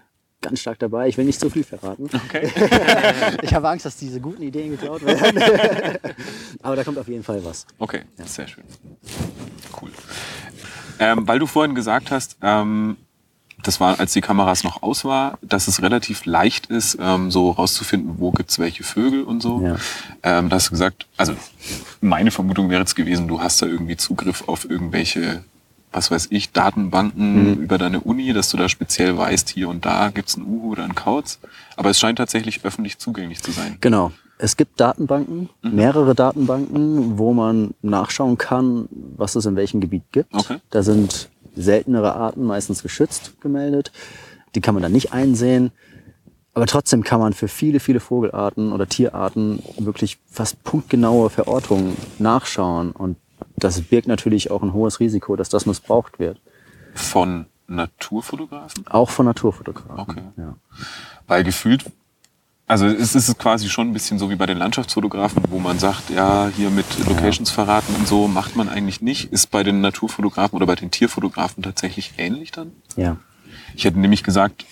Speaker 3: ganz stark dabei. Ich will nicht zu viel verraten.
Speaker 4: Okay.
Speaker 3: Ich habe Angst, dass diese guten Ideen geklaut werden. Aber da kommt auf jeden Fall was.
Speaker 4: Okay, sehr schön. Cool. Ähm, weil du vorhin gesagt hast, ähm, das war, als die Kameras noch aus war, dass es relativ leicht ist, ähm, so rauszufinden, wo gibt's welche Vögel und so.
Speaker 3: Ja.
Speaker 4: Ähm, da hast du gesagt, also meine Vermutung wäre jetzt gewesen, du hast da irgendwie Zugriff auf irgendwelche, was weiß ich, Datenbanken über deine Uni, dass du da speziell weißt, hier und da gibt's einen Uhu oder einen Kauz. Aber es scheint tatsächlich öffentlich zugänglich zu sein.
Speaker 3: Genau. Es gibt Datenbanken,
Speaker 4: Mhm.
Speaker 3: mehrere Datenbanken, wo man nachschauen kann, was es in welchem Gebiet gibt.
Speaker 4: Okay.
Speaker 3: Da sind seltenere Arten meistens geschützt gemeldet. Die kann man dann nicht einsehen. Aber trotzdem kann man für viele, viele Vogelarten oder Tierarten wirklich fast punktgenaue Verortungen nachschauen. Und das birgt natürlich auch ein hohes Risiko, dass das missbraucht wird.
Speaker 4: Von Naturfotografen?
Speaker 3: Auch von Naturfotografen.
Speaker 4: Okay.
Speaker 3: Ja.
Speaker 4: Weil gefühlt, also es ist quasi schon ein bisschen so wie bei den Landschaftsfotografen, wo man sagt, ja, hier mit Locations verraten und so macht man eigentlich nicht. Ist bei den Naturfotografen oder bei den Tierfotografen tatsächlich ähnlich dann?
Speaker 3: ja.
Speaker 4: Ich hätte nämlich gesagt,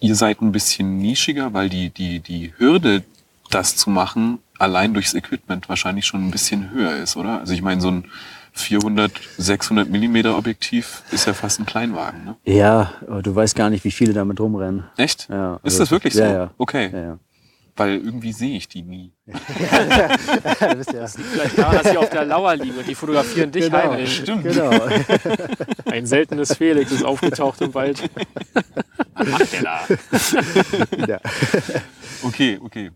Speaker 4: ihr seid ein bisschen nischiger, weil die, die, die Hürde, das zu machen, allein durchs Equipment wahrscheinlich schon ein bisschen höher ist, oder? Also ich meine, so ein 400, 600 Millimeter Objektiv ist ja fast ein Kleinwagen, ne?
Speaker 3: Ja, aber du weißt gar nicht, wie viele damit rumrennen.
Speaker 4: Echt?
Speaker 3: Ja,
Speaker 4: ist
Speaker 3: also-
Speaker 4: das wirklich so?
Speaker 3: Ja, ja.
Speaker 4: Okay.
Speaker 3: Ja, ja.
Speaker 4: Weil irgendwie sehe ich die nie.
Speaker 3: Du bist ja
Speaker 2: Vielleicht daran, dass sie auf der Lauer liegen und die fotografieren dich
Speaker 3: Genau.
Speaker 2: heimlich.
Speaker 4: Stimmt.
Speaker 3: genau.
Speaker 2: Ein seltenes Felix ist aufgetaucht im Wald. Was macht der da?
Speaker 3: ja.
Speaker 4: Okay, okay.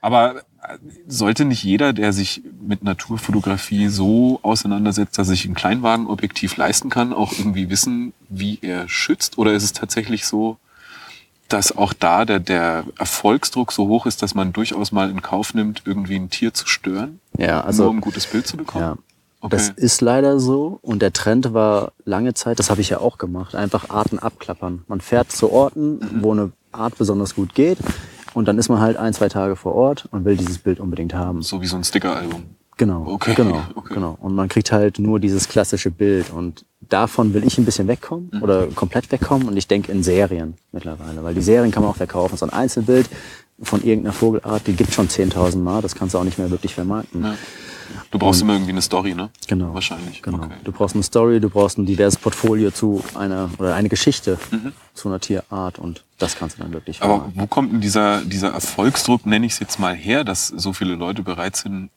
Speaker 4: Aber äh, sollte nicht jeder, der sich mit Naturfotografie so auseinandersetzt, dass er sich ein Kleinwagenobjektiv leisten kann, auch irgendwie wissen, wie er schützt? Oder ist es tatsächlich so, dass auch da der, der Erfolgsdruck so hoch ist, dass man durchaus mal in Kauf nimmt, irgendwie ein Tier zu stören,
Speaker 3: ja,
Speaker 4: nur
Speaker 3: also
Speaker 4: um ein gutes Bild zu bekommen?
Speaker 3: ja,
Speaker 4: Okay.
Speaker 3: das ist leider so. Und der Trend war lange Zeit, das habe ich ja auch gemacht, einfach Arten abklappern. Man fährt zu Orten,
Speaker 4: Mhm.
Speaker 3: wo eine Art besonders gut geht. Und dann ist man halt ein, zwei Tage vor Ort und will dieses Bild unbedingt haben.
Speaker 4: so wie so ein Stickeralbum.
Speaker 3: Genau,
Speaker 4: Okay,
Speaker 3: genau,
Speaker 4: okay.
Speaker 3: genau. Und man kriegt halt nur dieses klassische Bild. Und davon will ich ein bisschen wegkommen
Speaker 4: Mhm.
Speaker 3: oder komplett wegkommen. Und ich denke in Serien mittlerweile, weil die Serien kann man auch verkaufen. So ein Einzelbild von irgendeiner Vogelart, die gibt schon 10.000 Mal. Das kannst du auch nicht mehr wirklich vermarkten.
Speaker 4: Ja. Du brauchst immer irgendwie eine Story, ne?
Speaker 3: Genau.
Speaker 4: Wahrscheinlich.
Speaker 3: Genau.
Speaker 4: Okay.
Speaker 3: Du brauchst eine Story, du brauchst ein diverses Portfolio zu einer oder eine Geschichte
Speaker 4: Mhm.
Speaker 3: zu einer Tierart und das kannst du dann wirklich
Speaker 4: Aber
Speaker 3: vermarkten.
Speaker 4: wo kommt denn dieser, dieser Erfolgsdruck, nenne ich es jetzt mal her, dass so viele Leute bereit sind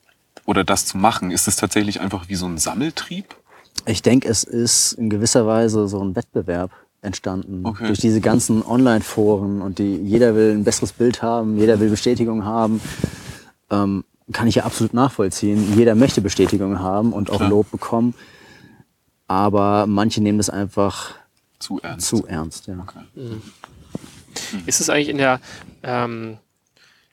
Speaker 4: oder das zu machen? Ist es tatsächlich einfach wie so ein Sammeltrieb?
Speaker 3: Ich denke, es ist in gewisser Weise so ein Wettbewerb entstanden.
Speaker 4: Okay.
Speaker 3: Durch diese ganzen Online-Foren und die, jeder will ein besseres Bild haben, jeder will Bestätigung haben. Ähm, kann ich ja absolut nachvollziehen. Jeder möchte Bestätigung haben und auch
Speaker 4: Klar.
Speaker 3: Lob bekommen. Aber manche nehmen das einfach
Speaker 4: Zu ernst.
Speaker 3: zu ernst. Ja.
Speaker 4: Okay.
Speaker 2: Ist es eigentlich in der, ähm,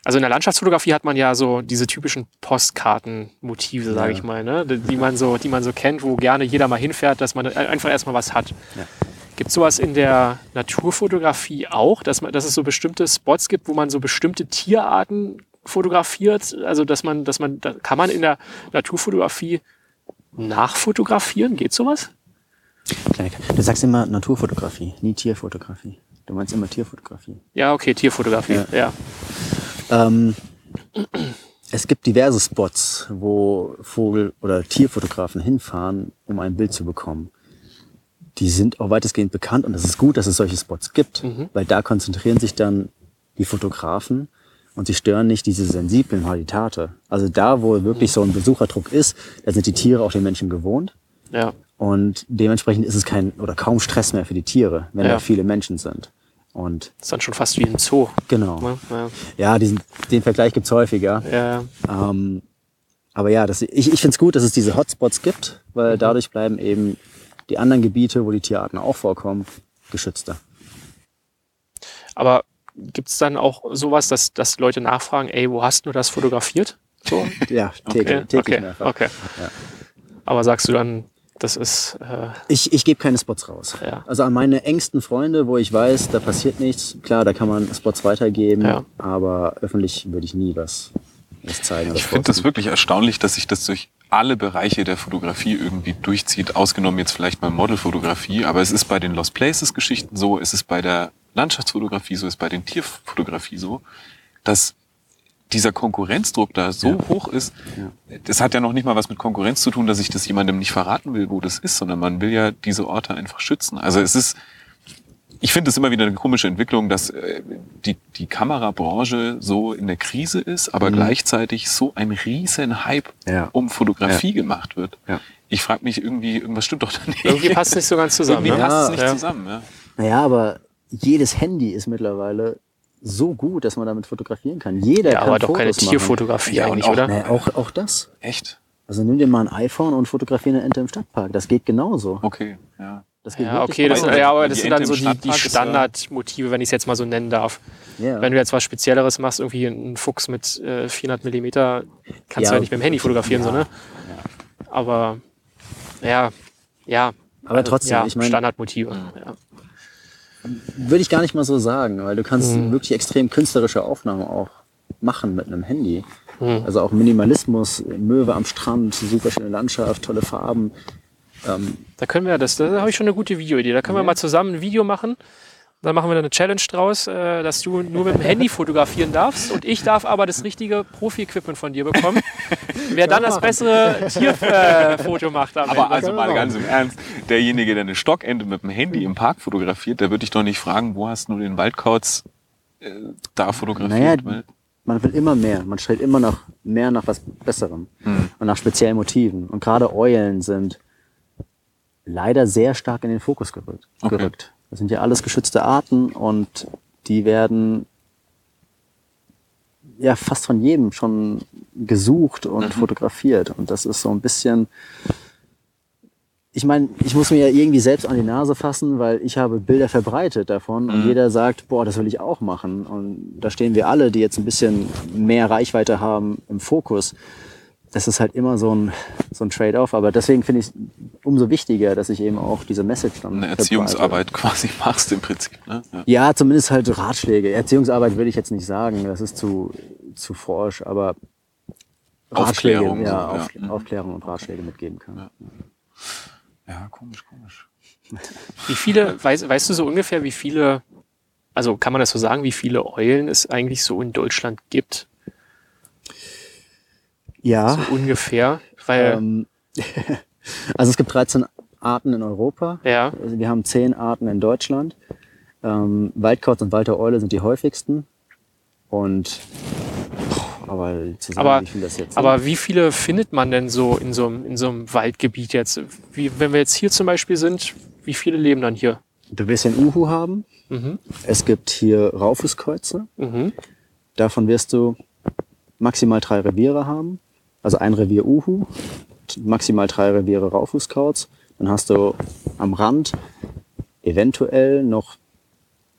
Speaker 2: also in der Landschaftsfotografie hat man ja so diese typischen Postkartenmotive, sage
Speaker 3: Ja.
Speaker 2: ich mal, ne? die, man so, die man so kennt, wo gerne jeder mal hinfährt, dass man einfach erstmal was hat.
Speaker 3: Ja.
Speaker 2: Gibt es sowas in der Naturfotografie auch, dass, man, dass es so bestimmte Spots gibt, wo man so bestimmte Tierarten fotografiert? Also dass man, dass man, da, kann man in der Naturfotografie nachfotografieren? Geht sowas?
Speaker 3: Du sagst immer Naturfotografie, nie Tierfotografie. Du meinst immer Tierfotografie.
Speaker 2: Ja, okay, Tierfotografie.
Speaker 3: Ja.
Speaker 2: Ja.
Speaker 3: Ähm, es gibt diverse Spots, wo Vogel- oder Tierfotografen hinfahren, um ein Bild zu bekommen. Die sind auch weitestgehend bekannt und es ist gut, dass es solche Spots gibt, weil da konzentrieren sich dann die Fotografen und sie stören nicht diese sensiblen Habitate. Also da, wo wirklich so ein Besucherdruck ist, da sind die Tiere auch den Menschen gewohnt
Speaker 2: ja.
Speaker 3: und dementsprechend ist es kein oder kaum Stress mehr für die Tiere, wenn
Speaker 2: Ja.
Speaker 3: da viele Menschen sind. Und
Speaker 2: Das ist dann schon fast wie ein Zoo.
Speaker 3: genau.
Speaker 2: Ne? Ja.
Speaker 3: Ja, diesen, den Vergleich gibt's häufiger.
Speaker 2: Ja.
Speaker 3: Ähm, aber ja, das, ich, ich finde es gut, dass es diese Hotspots gibt, weil
Speaker 2: Mhm.
Speaker 3: dadurch bleiben eben die anderen Gebiete, wo die Tierarten auch vorkommen, geschützter.
Speaker 2: Aber gibt es dann auch sowas, dass, dass Leute nachfragen, ey, wo hast du das fotografiert? So?
Speaker 3: Ja, täglich,
Speaker 2: Okay,
Speaker 3: täglich
Speaker 2: okay, okay.
Speaker 3: Ja.
Speaker 2: Aber sagst du dann, das ist, äh,
Speaker 3: Ich, ich gebe keine Spots raus.
Speaker 2: Ja.
Speaker 3: Also an meine engsten Freunde, wo ich weiß, da passiert nichts, klar, da kann man Spots weitergeben,
Speaker 2: Ja.
Speaker 3: aber öffentlich würde ich nie was, was zeigen. oder
Speaker 4: Ich finde das wirklich erstaunlich, dass sich das durch alle Bereiche der Fotografie irgendwie durchzieht, ausgenommen jetzt vielleicht mal Modelfotografie, aber es ist bei den Lost Places Geschichten so, es ist bei der Landschaftsfotografie so, es ist bei den Tierfotografie so, dass dieser Konkurrenzdruck da so hoch ist, das hat ja noch nicht mal was mit Konkurrenz zu tun, dass ich das jemandem nicht verraten will, wo das ist, sondern man will ja diese Orte einfach schützen. Also es ist, ich finde es immer wieder eine komische Entwicklung, dass äh, die, die Kamerabranche so in der Krise ist, aber gleichzeitig so ein riesen Hype
Speaker 3: Ja.
Speaker 4: um Fotografie gemacht wird.
Speaker 3: Ja.
Speaker 4: Ich frage mich irgendwie, irgendwas stimmt doch da nicht.
Speaker 2: irgendwie passt nicht so ganz zusammen.
Speaker 4: Irgendwie
Speaker 2: ne?
Speaker 4: passt es nicht
Speaker 2: Ja.
Speaker 4: zusammen. Ja.
Speaker 3: Naja, aber jedes Handy ist mittlerweile so gut, dass man damit fotografieren kann. Jeder
Speaker 2: Ja,
Speaker 3: kann
Speaker 2: aber doch keine
Speaker 3: Fotos machen.
Speaker 2: Tierfotografie
Speaker 4: Ja,
Speaker 2: eigentlich,
Speaker 4: auch-
Speaker 2: oder?
Speaker 3: Naja, auch, auch das.
Speaker 4: Echt?
Speaker 3: Also nimm dir mal ein iPhone und fotografiere eine Ente im Stadtpark. Das geht genauso.
Speaker 4: Okay, ja.
Speaker 3: Das geht
Speaker 2: Ja, okay, das,
Speaker 3: genauso.
Speaker 2: ja, aber das sind dann so die, die
Speaker 4: ja-
Speaker 2: Standardmotive, wenn ich es jetzt mal so nennen darf.
Speaker 3: ja.
Speaker 2: Wenn du jetzt was Spezielleres machst, irgendwie einen Fuchs mit äh, 400 Millimeter, kannst
Speaker 3: Ja.
Speaker 2: du ja nicht mit dem Handy fotografieren, so,
Speaker 3: Ja.
Speaker 2: ne? Aber, ja, ja.
Speaker 3: Aber trotzdem,
Speaker 2: ja,
Speaker 3: ich meine-
Speaker 2: Standardmotive. Ja.
Speaker 3: Würde ich gar nicht mal so sagen, weil du kannst
Speaker 2: Mhm.
Speaker 3: wirklich extrem künstlerische Aufnahmen auch machen mit einem Handy.
Speaker 2: Mhm.
Speaker 3: Also auch Minimalismus, Möwe am Strand, super schöne Landschaft, tolle Farben. Ähm,
Speaker 2: Da können wir, das, da habe ich schon eine gute Videoidee. Da können wir mal zusammen ein Video machen. Dann machen wir da eine Challenge draus, äh, dass du nur mit dem Handy fotografieren darfst und ich darf aber das richtige Profi-Equipment von dir bekommen. Wer dann das bessere Tierfoto macht am
Speaker 4: Aber
Speaker 2: Ende.
Speaker 4: also mal
Speaker 3: machen.
Speaker 4: ganz im Ernst, derjenige, der eine Stockente mit dem Handy im Park fotografiert, der würde dich doch nicht fragen, wo hast du den Waldkauz äh, da fotografiert?
Speaker 3: Naja, man will immer mehr. Man stellt immer noch mehr nach was Besserem
Speaker 4: Hm.
Speaker 3: und nach speziellen Motiven. Und gerade Eulen sind leider sehr stark in den Fokus gerückt.
Speaker 4: Okay.
Speaker 3: gerückt. Das sind ja alles geschützte Arten und die werden ja fast von jedem schon gesucht und
Speaker 4: Mhm.
Speaker 3: fotografiert. Und das ist so ein bisschen. Ich meine, ich muss mir ja irgendwie selbst an die Nase fassen, weil ich habe Bilder verbreitet davon und
Speaker 4: Mhm.
Speaker 3: jeder sagt, boah, das will ich auch machen. Und da stehen wir alle, die jetzt ein bisschen mehr Reichweite haben, im Fokus. Das ist halt immer so ein, so ein Trade-off. Aber deswegen finde ich es umso wichtiger, dass ich eben auch diese Message dann
Speaker 4: eine
Speaker 3: verbreite.
Speaker 4: Erziehungsarbeit quasi machst im Prinzip. Ne? Ja.
Speaker 3: Ja, zumindest halt Ratschläge. Erziehungsarbeit will ich jetzt nicht sagen, das ist zu, zu forsch, aber Ratschläge,
Speaker 4: Aufklärung,
Speaker 3: ja,
Speaker 4: so, ja.
Speaker 3: Auf,
Speaker 4: Mhm.
Speaker 3: Aufklärung und Ratschläge mitgeben kann.
Speaker 4: ja, komisch, komisch.
Speaker 2: Wie viele, weißt, weißt du so ungefähr, wie viele, also kann man das so sagen, wie viele Eulen es eigentlich so in Deutschland gibt?
Speaker 3: Ja,
Speaker 2: So ungefähr. Weil,
Speaker 3: ähm, also es gibt 13 Arten in Europa.
Speaker 2: ja,
Speaker 3: Also wir haben 10 Arten in Deutschland. Ähm, Waldkauz und Waltereule sind die häufigsten. Und boah, aber zu sagen,
Speaker 2: Aber-
Speaker 3: wie viel das jetzt
Speaker 2: aber wie viele findet man denn so in so einem, in so einem Waldgebiet jetzt? Wie, wenn wir jetzt hier zum Beispiel sind, wie viele leben dann hier?
Speaker 3: Du wirst einen Uhu haben.
Speaker 2: Mhm.
Speaker 3: Es gibt hier Raufußkreuze.
Speaker 2: Mhm.
Speaker 3: Davon wirst du maximal drei Reviere haben. Also ein Revier Uhu, maximal drei Reviere Raufußkauz. Dann hast du am Rand eventuell noch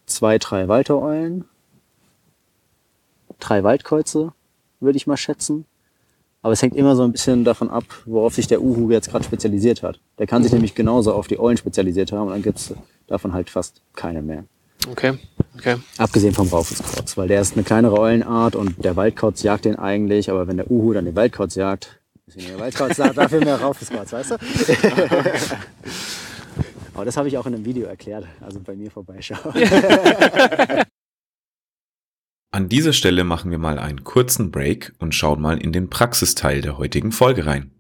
Speaker 3: zwei, drei Waltereulen, drei Waldkreuze, würde ich mal schätzen. Aber es hängt immer so ein bisschen davon ab, worauf sich der Uhu jetzt gerade spezialisiert hat. Der kann sich nämlich genauso auf die Eulen spezialisiert haben und dann gibt's davon halt fast keine mehr.
Speaker 2: Okay, okay.
Speaker 3: Abgesehen vom Raufußkauz, weil der ist eine kleinere Eulenart und der Waldkauz jagt den eigentlich, aber wenn der Uhu dann den Waldkauz jagt, ist ihn der Waldkauz jagt, dafür mehr Raufußkauz, weißt du? aber das habe ich auch in einem Video erklärt, also bei mir vorbeischauen.
Speaker 1: An dieser Stelle machen wir mal einen kurzen Break und schauen mal in den Praxisteil der heutigen Folge rein.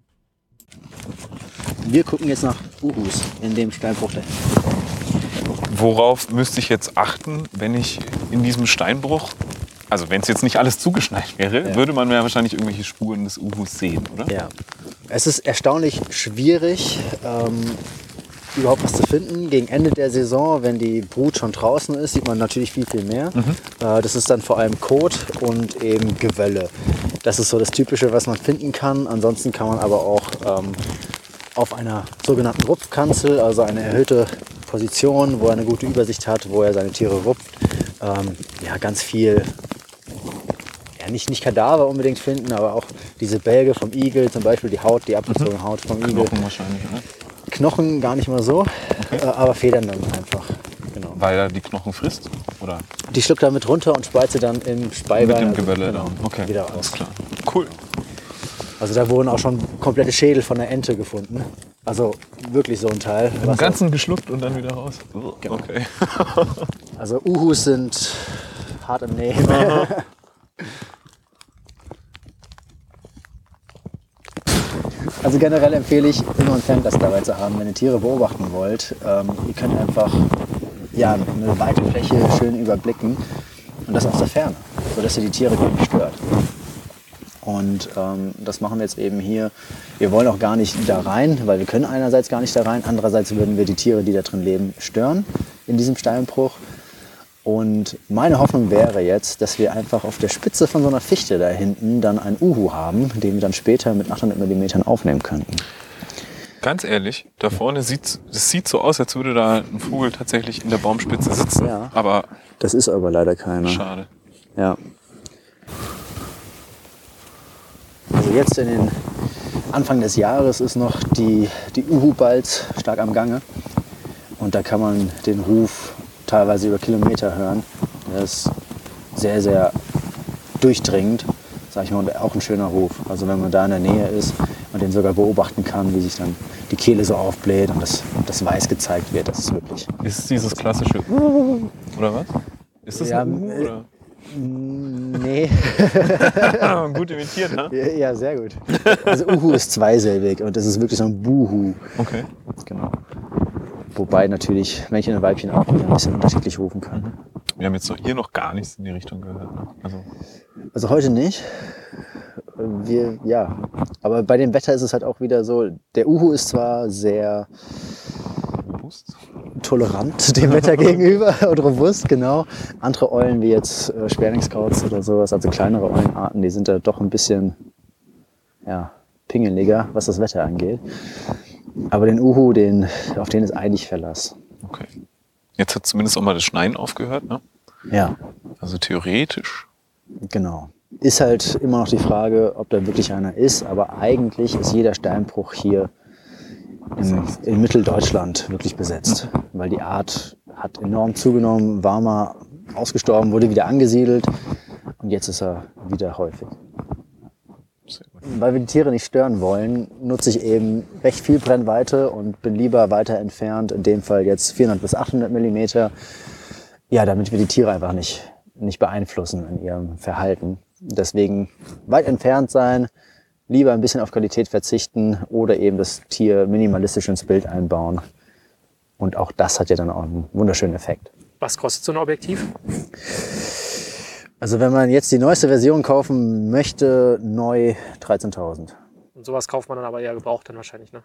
Speaker 3: Wir gucken jetzt nach Uhus in dem Steinbruch.
Speaker 4: Worauf müsste ich jetzt achten, wenn ich in diesem Steinbruch, also wenn es jetzt nicht alles zugeschneit wäre,
Speaker 3: Ja.
Speaker 4: würde man ja wahrscheinlich irgendwelche Spuren des Uhus sehen, oder?
Speaker 3: Ja. Es ist erstaunlich schwierig, ähm, überhaupt was zu finden. Gegen Ende der Saison, wenn die Brut schon draußen ist, sieht man natürlich viel, viel mehr. Äh, das ist dann vor allem Kot und eben Gewölle. Das ist so das Typische, was man finden kann. Ansonsten kann man aber auch ähm, auf einer sogenannten Rupfkanzel, also eine erhöhte Position, wo er eine gute Übersicht hat, wo er seine Tiere rupft, ähm, ja, ganz viel, ja, nicht, nicht Kadaver unbedingt finden, aber auch diese Bälge vom Igel, zum Beispiel die Haut, die abgezogene Haut vom Igel.
Speaker 4: Knochen wahrscheinlich, oder?
Speaker 3: Knochen gar nicht mal so, äh, aber Federn dann einfach. Genau.
Speaker 4: Weil er die Knochen frisst? Oder
Speaker 3: Die schluckt er mit runter und speit sie dann im Speibein.
Speaker 4: mit dem
Speaker 3: also,
Speaker 4: Gebälle
Speaker 3: genau,
Speaker 4: dann? Okay,
Speaker 3: wieder
Speaker 4: alles
Speaker 3: aus.
Speaker 4: klar. Cool.
Speaker 3: Also da wurden auch schon komplette Schädel von der Ente gefunden. Also wirklich so ein Teil.
Speaker 4: Im
Speaker 3: was
Speaker 4: Ganzen geschluckt und dann wieder raus.
Speaker 3: Genau.
Speaker 4: Okay.
Speaker 3: Also Uhus sind hart im Nehmen. Also generell empfehle ich, immer ein Fernglas dabei zu haben, wenn ihr Tiere beobachten wollt. Ähm, ihr könnt einfach ja, eine weite Fläche schön überblicken und das aus der Ferne, sodass ihr die Tiere gar nicht stört. Und ähm, das machen wir jetzt eben hier. Wir wollen auch gar nicht da rein, weil wir können einerseits gar nicht da rein, andererseits würden wir die Tiere, die da drin leben, stören in diesem Steinbruch. Und meine Hoffnung wäre jetzt, dass wir einfach auf der Spitze von so einer Fichte da hinten dann einen Uhu haben, den wir dann später mit 800 mm aufnehmen könnten.
Speaker 4: Ganz ehrlich, da vorne sieht es sieht so aus, als würde da ein Vogel tatsächlich in der Baumspitze sitzen.
Speaker 3: Ja.
Speaker 4: Aber
Speaker 3: Das ist aber leider keiner.
Speaker 4: schade.
Speaker 3: Ja. Also jetzt in den Anfang des Jahres ist noch die, die Uhu-Balz stark am Gange. Und da kann man den Ruf teilweise über Kilometer hören. Der ist sehr, sehr durchdringend, sag ich mal, und auch ein schöner Ruf. Also wenn man da in der Nähe ist und den sogar beobachten kann, wie sich dann die Kehle so aufbläht und das, das Weiß gezeigt wird, das ist wirklich.
Speaker 4: Ist es dieses klassische oder was? Ist das
Speaker 3: Ja,
Speaker 4: ein
Speaker 3: äh,
Speaker 4: oder?
Speaker 3: Nee.
Speaker 4: Gut imitiert, ne?
Speaker 3: Ja, ja, sehr gut. Also Uhu ist zweisilbig und das ist wirklich so ein Buhu.
Speaker 4: Okay.
Speaker 3: Genau. Wobei natürlich Männchen und Weibchen auch ein bisschen unterschiedlich rufen können.
Speaker 4: Wir haben jetzt hier noch gar nichts in die Richtung gehört. Ne? Also
Speaker 3: Also heute nicht. Wir, ja. Aber bei dem Wetter ist es halt auch wieder so, der Uhu ist zwar sehr. Tolerant dem Wetter gegenüber und robust, genau. Andere Eulen wie jetzt äh, Sperlingskauz oder sowas, also kleinere Eulenarten, die sind da doch ein bisschen ja, pingeliger, was das Wetter angeht. Aber den Uhu, den, auf den ist eigentlich Verlass.
Speaker 4: Okay. Jetzt hat zumindest auch mal das Schneien aufgehört, ne?
Speaker 3: Ja,
Speaker 4: Also theoretisch.
Speaker 3: genau. Ist halt immer noch die Frage, ob da wirklich einer ist, aber eigentlich ist jeder Steinbruch hier in, in Mitteldeutschland wirklich besetzt, weil die Art hat enorm zugenommen, war mal ausgestorben, wurde wieder angesiedelt. Und jetzt ist er wieder häufig. Weil wir die Tiere nicht stören wollen, nutze ich eben recht viel Brennweite und bin lieber weiter entfernt, in dem Fall jetzt 400 bis 800 Millimeter, ja, damit wir die Tiere einfach nicht, nicht beeinflussen in ihrem Verhalten. Deswegen weit entfernt sein, lieber ein bisschen auf Qualität verzichten oder eben das Tier minimalistisch ins Bild einbauen. Und auch das hat ja dann auch einen wunderschönen Effekt.
Speaker 2: Was kostet so ein Objektiv?
Speaker 3: Also wenn man jetzt die neueste Version kaufen möchte, neu 13.000.
Speaker 2: Und sowas kauft man dann aber eher gebraucht dann wahrscheinlich, ne?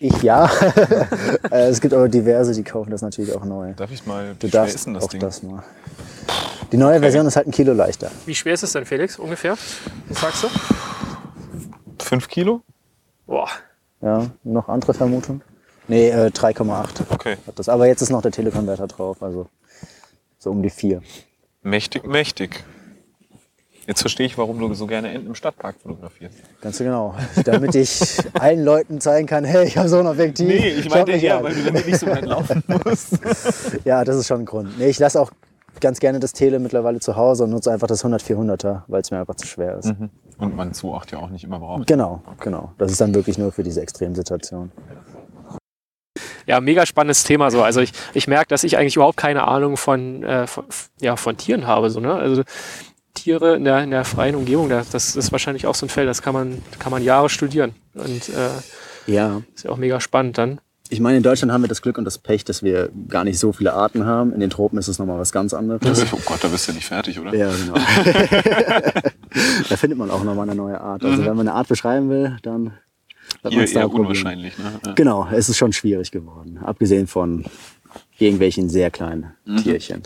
Speaker 3: Ich ja. Äh, es gibt aber diverse, die kaufen das natürlich auch neu.
Speaker 4: Darf ich mal,
Speaker 3: Du
Speaker 4: wie schwer
Speaker 3: darfst
Speaker 4: ist denn das
Speaker 3: auch
Speaker 4: Ding?
Speaker 3: das mal. Die neue Version ist halt ein Kilo leichter.
Speaker 2: Wie schwer ist es denn, Felix, ungefähr? Was sagst du?
Speaker 4: Fünf Kilo?
Speaker 2: Boah,
Speaker 3: Ja, noch andere Vermutung? Nee, äh, 3,8
Speaker 4: Okay.
Speaker 3: hat das. Aber jetzt ist noch der Telekonverter drauf, also so um die 4.
Speaker 4: Mächtig, mächtig. Jetzt verstehe ich, warum du so gerne Enten im Stadtpark fotografierst.
Speaker 3: Ganz genau. Damit ich allen Leuten zeigen kann, hey, ich habe so ein Objektiv. Schaut mich an.
Speaker 4: du damit nicht so weit laufen musst.
Speaker 3: Ja, das ist schon ein Grund. Nee, ich lasse auch ganz gerne das Tele mittlerweile zu Hause und nutze einfach das 100-400er, weil es mir einfach zu schwer ist.
Speaker 4: Und man 2,8 ja auch nicht immer braucht.
Speaker 3: Genau, genau. Das ist dann wirklich nur für diese Extremsituation.
Speaker 2: ja, mega spannendes Thema so. Also ich, ich merke, dass ich eigentlich überhaupt keine Ahnung von, äh, von, ja, von Tieren habe. So, ne? Also Tiere in der, in der freien Umgebung, da- das ist wahrscheinlich auch so ein Feld, das kann man, kann man Jahre studieren. Und äh,
Speaker 3: Ja,
Speaker 2: ist ja auch mega spannend dann.
Speaker 3: Ich meine, in Deutschland haben wir das Glück und das Pech, dass wir gar nicht so viele Arten haben. In den Tropen ist es nochmal was ganz anderes.
Speaker 4: Oh Gott, da bist du nicht fertig, oder?
Speaker 3: Ja, genau. da findet man auch nochmal eine neue Art. Also wenn man eine Art beschreiben will, dann hat
Speaker 4: Hier
Speaker 3: man's da
Speaker 4: unwahrscheinlich. Ne? Ja.
Speaker 3: Genau, es ist schon schwierig geworden. Abgesehen von irgendwelchen sehr kleinen Tierchen.